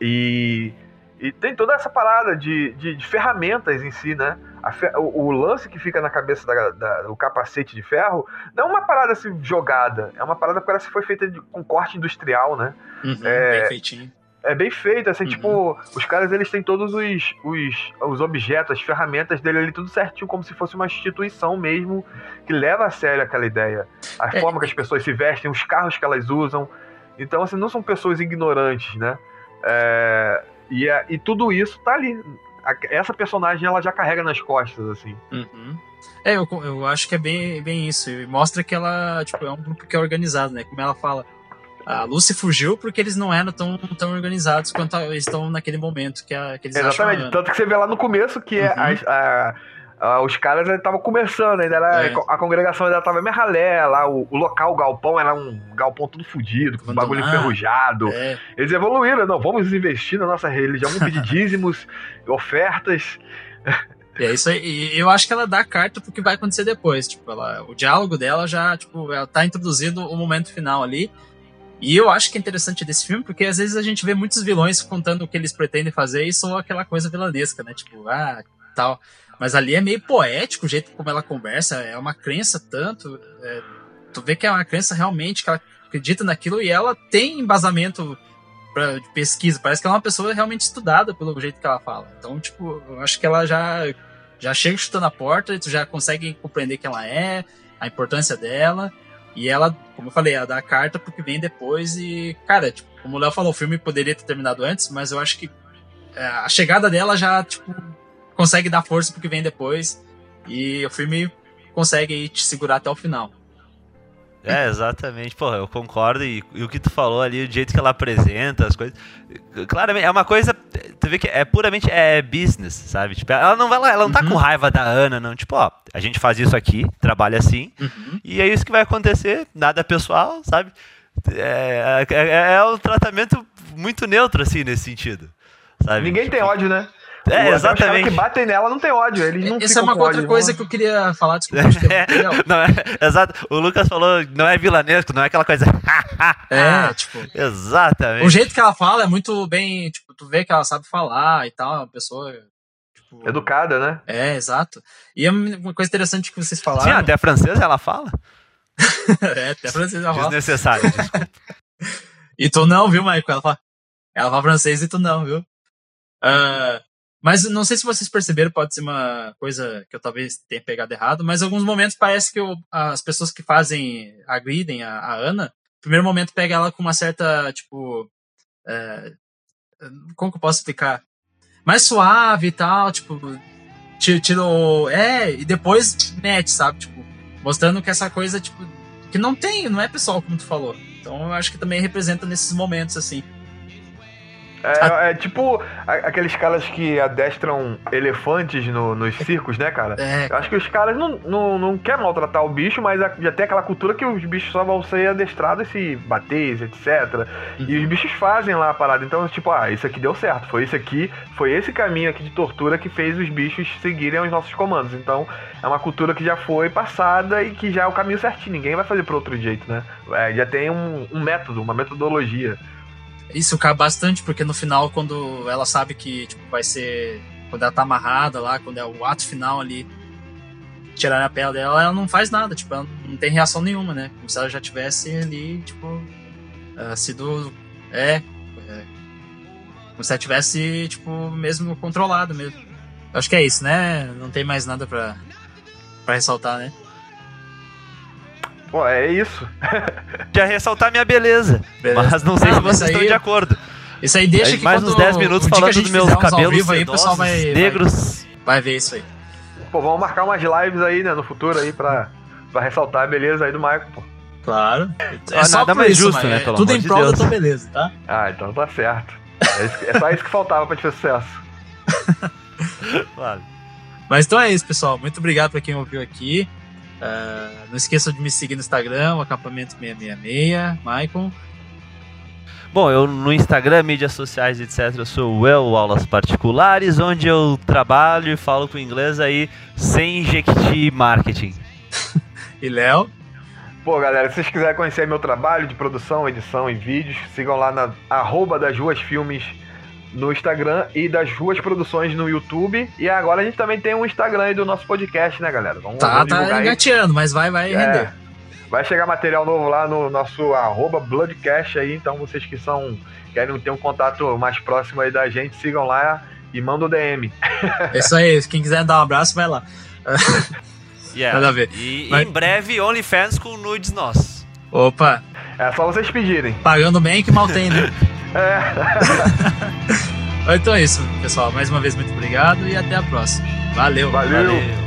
E, e tem toda essa parada de, de, de ferramentas em si, né? A fe- o, o lance que fica na cabeça da, da- do capacete de ferro não é uma parada assim jogada, é uma parada que parece que foi feita de- com corte industrial, né? Uhum. É, Bem feitinho. É bem feito, assim, Uhum. tipo, os caras eles têm todos os, os, os objetos, as ferramentas dele ali, tudo certinho, como se fosse uma instituição mesmo, que leva a sério aquela ideia. A É. forma que as pessoas se vestem, os carros que elas usam. Então, assim, não são pessoas ignorantes, né? É, e, é- e tudo isso tá ali. A- Essa personagem ela já carrega nas costas, assim. Uhum. É, eu, eu acho que é bem, bem isso. Mostra que ela tipo, é um grupo que é organizado, né? Como ela fala. A Lucy fugiu porque eles não eram tão, tão organizados quanto eles estão naquele momento que, a, que eles Exatamente. acham. Tanto que você vê lá no começo que Uhum. a- a- os caras estavam começando, ainda era, É. a congregação ainda tava meio ralé, lá o, o local, o galpão, era um galpão todo fudido, com um bagulho enferrujado. É, Eles evoluíram, não, vamos investir na nossa religião, vamos pedir [LAUGHS] dízimos, ofertas. é isso aí. E eu acho que ela dá carta pro que vai acontecer depois. Tipo, ela, o diálogo dela já, tipo, ela tá introduzindo o momento final ali. E eu acho que é interessante desse filme, porque às vezes a gente vê muitos vilões contando o que eles pretendem fazer e só aquela coisa vilanesca, né? Tipo, ah, tal. Mas ali é meio poético o jeito como ela conversa, é uma crença tanto. é, tu vê que é uma crença realmente que ela acredita naquilo e ela tem embasamento pra, de pesquisa. Parece que ela é uma pessoa realmente estudada pelo jeito que ela fala. Então, tipo, eu acho que ela já já chega chutando a porta e tu já consegue compreender quem ela é, a importância dela. E ela, como eu falei, ela dá a carta pro que vem depois e, cara, tipo, como o Léo falou, o filme poderia ter terminado antes, mas eu acho que é, a chegada dela já, tipo, consegue dar força pro que vem depois. E o filme consegue te segurar até o final. É, exatamente. Porra, eu concordo. E, e, o que tu falou ali, o jeito que ela apresenta as coisas. Claramente, é uma coisa. Tu vê que é puramente é business, sabe? Tipo, ela não vai lá, ela não tá uhum. com raiva da Ana, não. Tipo, ó, a gente faz isso aqui, trabalha assim, uhum. e é isso que vai acontecer, nada pessoal, sabe? É, é, é, é um tratamento muito neutro, assim, nesse sentido. Sabe? Ninguém tipo, tem ódio, né? É, exatamente. Os que batem nela não tem ódio. Eles não Essa é uma outra ódio, coisa não. que eu queria falar. Desculpa, é, [LAUGHS] não, é, exato. O Lucas falou, não é vilanesco, não é aquela coisa. [LAUGHS] é, tipo. Exatamente. O jeito que ela fala é muito bem. Tipo, tu vê que ela sabe falar e tal. É uma pessoa. Tipo, Educada, né? É, exato. E é uma coisa interessante que vocês falaram. Sim, até a francesa ela fala. [LAUGHS] é, até a francesa ela fala. Desnecessário, desculpa. e tu não, viu, Michael? Ela fala, ela fala francês e tu não, viu? Uh, mas não sei se vocês perceberam, pode ser uma coisa que eu talvez tenha pegado errado, mas em alguns momentos parece que eu, as pessoas que fazem, agridem a, a Ana, no primeiro momento pega ela com uma certa, tipo. É, como que eu posso explicar? Mais suave e tal, tipo. Tirou. É, e depois mete, sabe? Tipo, mostrando que essa coisa, tipo. Que não tem, não é pessoal, como tu falou. Então eu acho que também representa nesses momentos, assim. É, é, tipo aqueles caras que adestram elefantes no, nos circos, né, cara? É. Eu acho que os caras não, não, não querem maltratar o bicho, mas já tem aquela cultura que os bichos só vão ser adestrados se bater, etc. Uhum. E os bichos fazem lá a parada. Então, tipo, ah, isso aqui deu certo. Foi isso aqui, foi esse caminho aqui de tortura que fez os bichos seguirem os nossos comandos. Então, é uma cultura que já foi passada e que já é o caminho certinho. Ninguém vai fazer por outro jeito, né? É, já tem um, um método, uma metodologia. Isso cabe bastante, porque no final, quando ela sabe que tipo, vai ser. Quando ela tá amarrada lá, quando é o ato final ali, tirar a pele dela, ela não faz nada, tipo, ela não tem reação nenhuma, né? Como se ela já tivesse ali, tipo, uh, sido. É, é. Como se ela tivesse, tipo, mesmo controlado mesmo. Acho que é isso, né? Não tem mais nada pra, pra ressaltar, né? Pô, é isso. [LAUGHS] Já ressaltar minha beleza. beleza. Mas não sei não, se vocês aí, estão de acordo. Isso aí deixa aí, que mais uns 10 minutos falando dos meus cabelos aí, o pessoal vai, negros. Vai, vai, ver isso aí. Pô, vamos marcar umas lives aí, né, no futuro aí pra, pra ressaltar a beleza aí do Michael, pô. Claro. É, só nada mais isso, justo, né? Pelo tudo em prol da tua beleza, tá? Ah, então tá certo. É, isso, é só isso que faltava pra te ter sucesso. [LAUGHS] claro. Mas então é isso, pessoal. Muito obrigado pra quem ouviu aqui. Uh, não esqueçam de me seguir no Instagram, o acampamento 666, Maicon. Bom, eu no Instagram, mídias sociais, etc, eu sou o El Aulas Particulares, onde eu trabalho e falo com inglês aí sem Jequiti Marketing. [LAUGHS] e Léo? Pô, galera, se vocês quiserem conhecer meu trabalho de produção, edição e vídeos, sigam lá na arroba das ruas filmes no Instagram e das Ruas Produções no YouTube. E agora a gente também tem um Instagram aí do nosso podcast, né, galera? Vamos, tá, vamos tá engateando, mas vai, vai é, render. Vai chegar material novo lá no nosso arroba Bloodcast aí, então vocês que são querem ter um contato mais próximo aí da gente, sigam lá e mandam o DM. É isso aí, quem quiser dar um abraço, vai lá. [LAUGHS] Yeah. Nada a ver. E Mas... em breve, OnlyFans com nudes nós. Opa! É só vocês pedirem. Pagando bem que mal tem, né? [LAUGHS] É. [LAUGHS] então é isso, pessoal. Mais uma vez, muito obrigado e até a próxima. Valeu. Valeu. Valeu.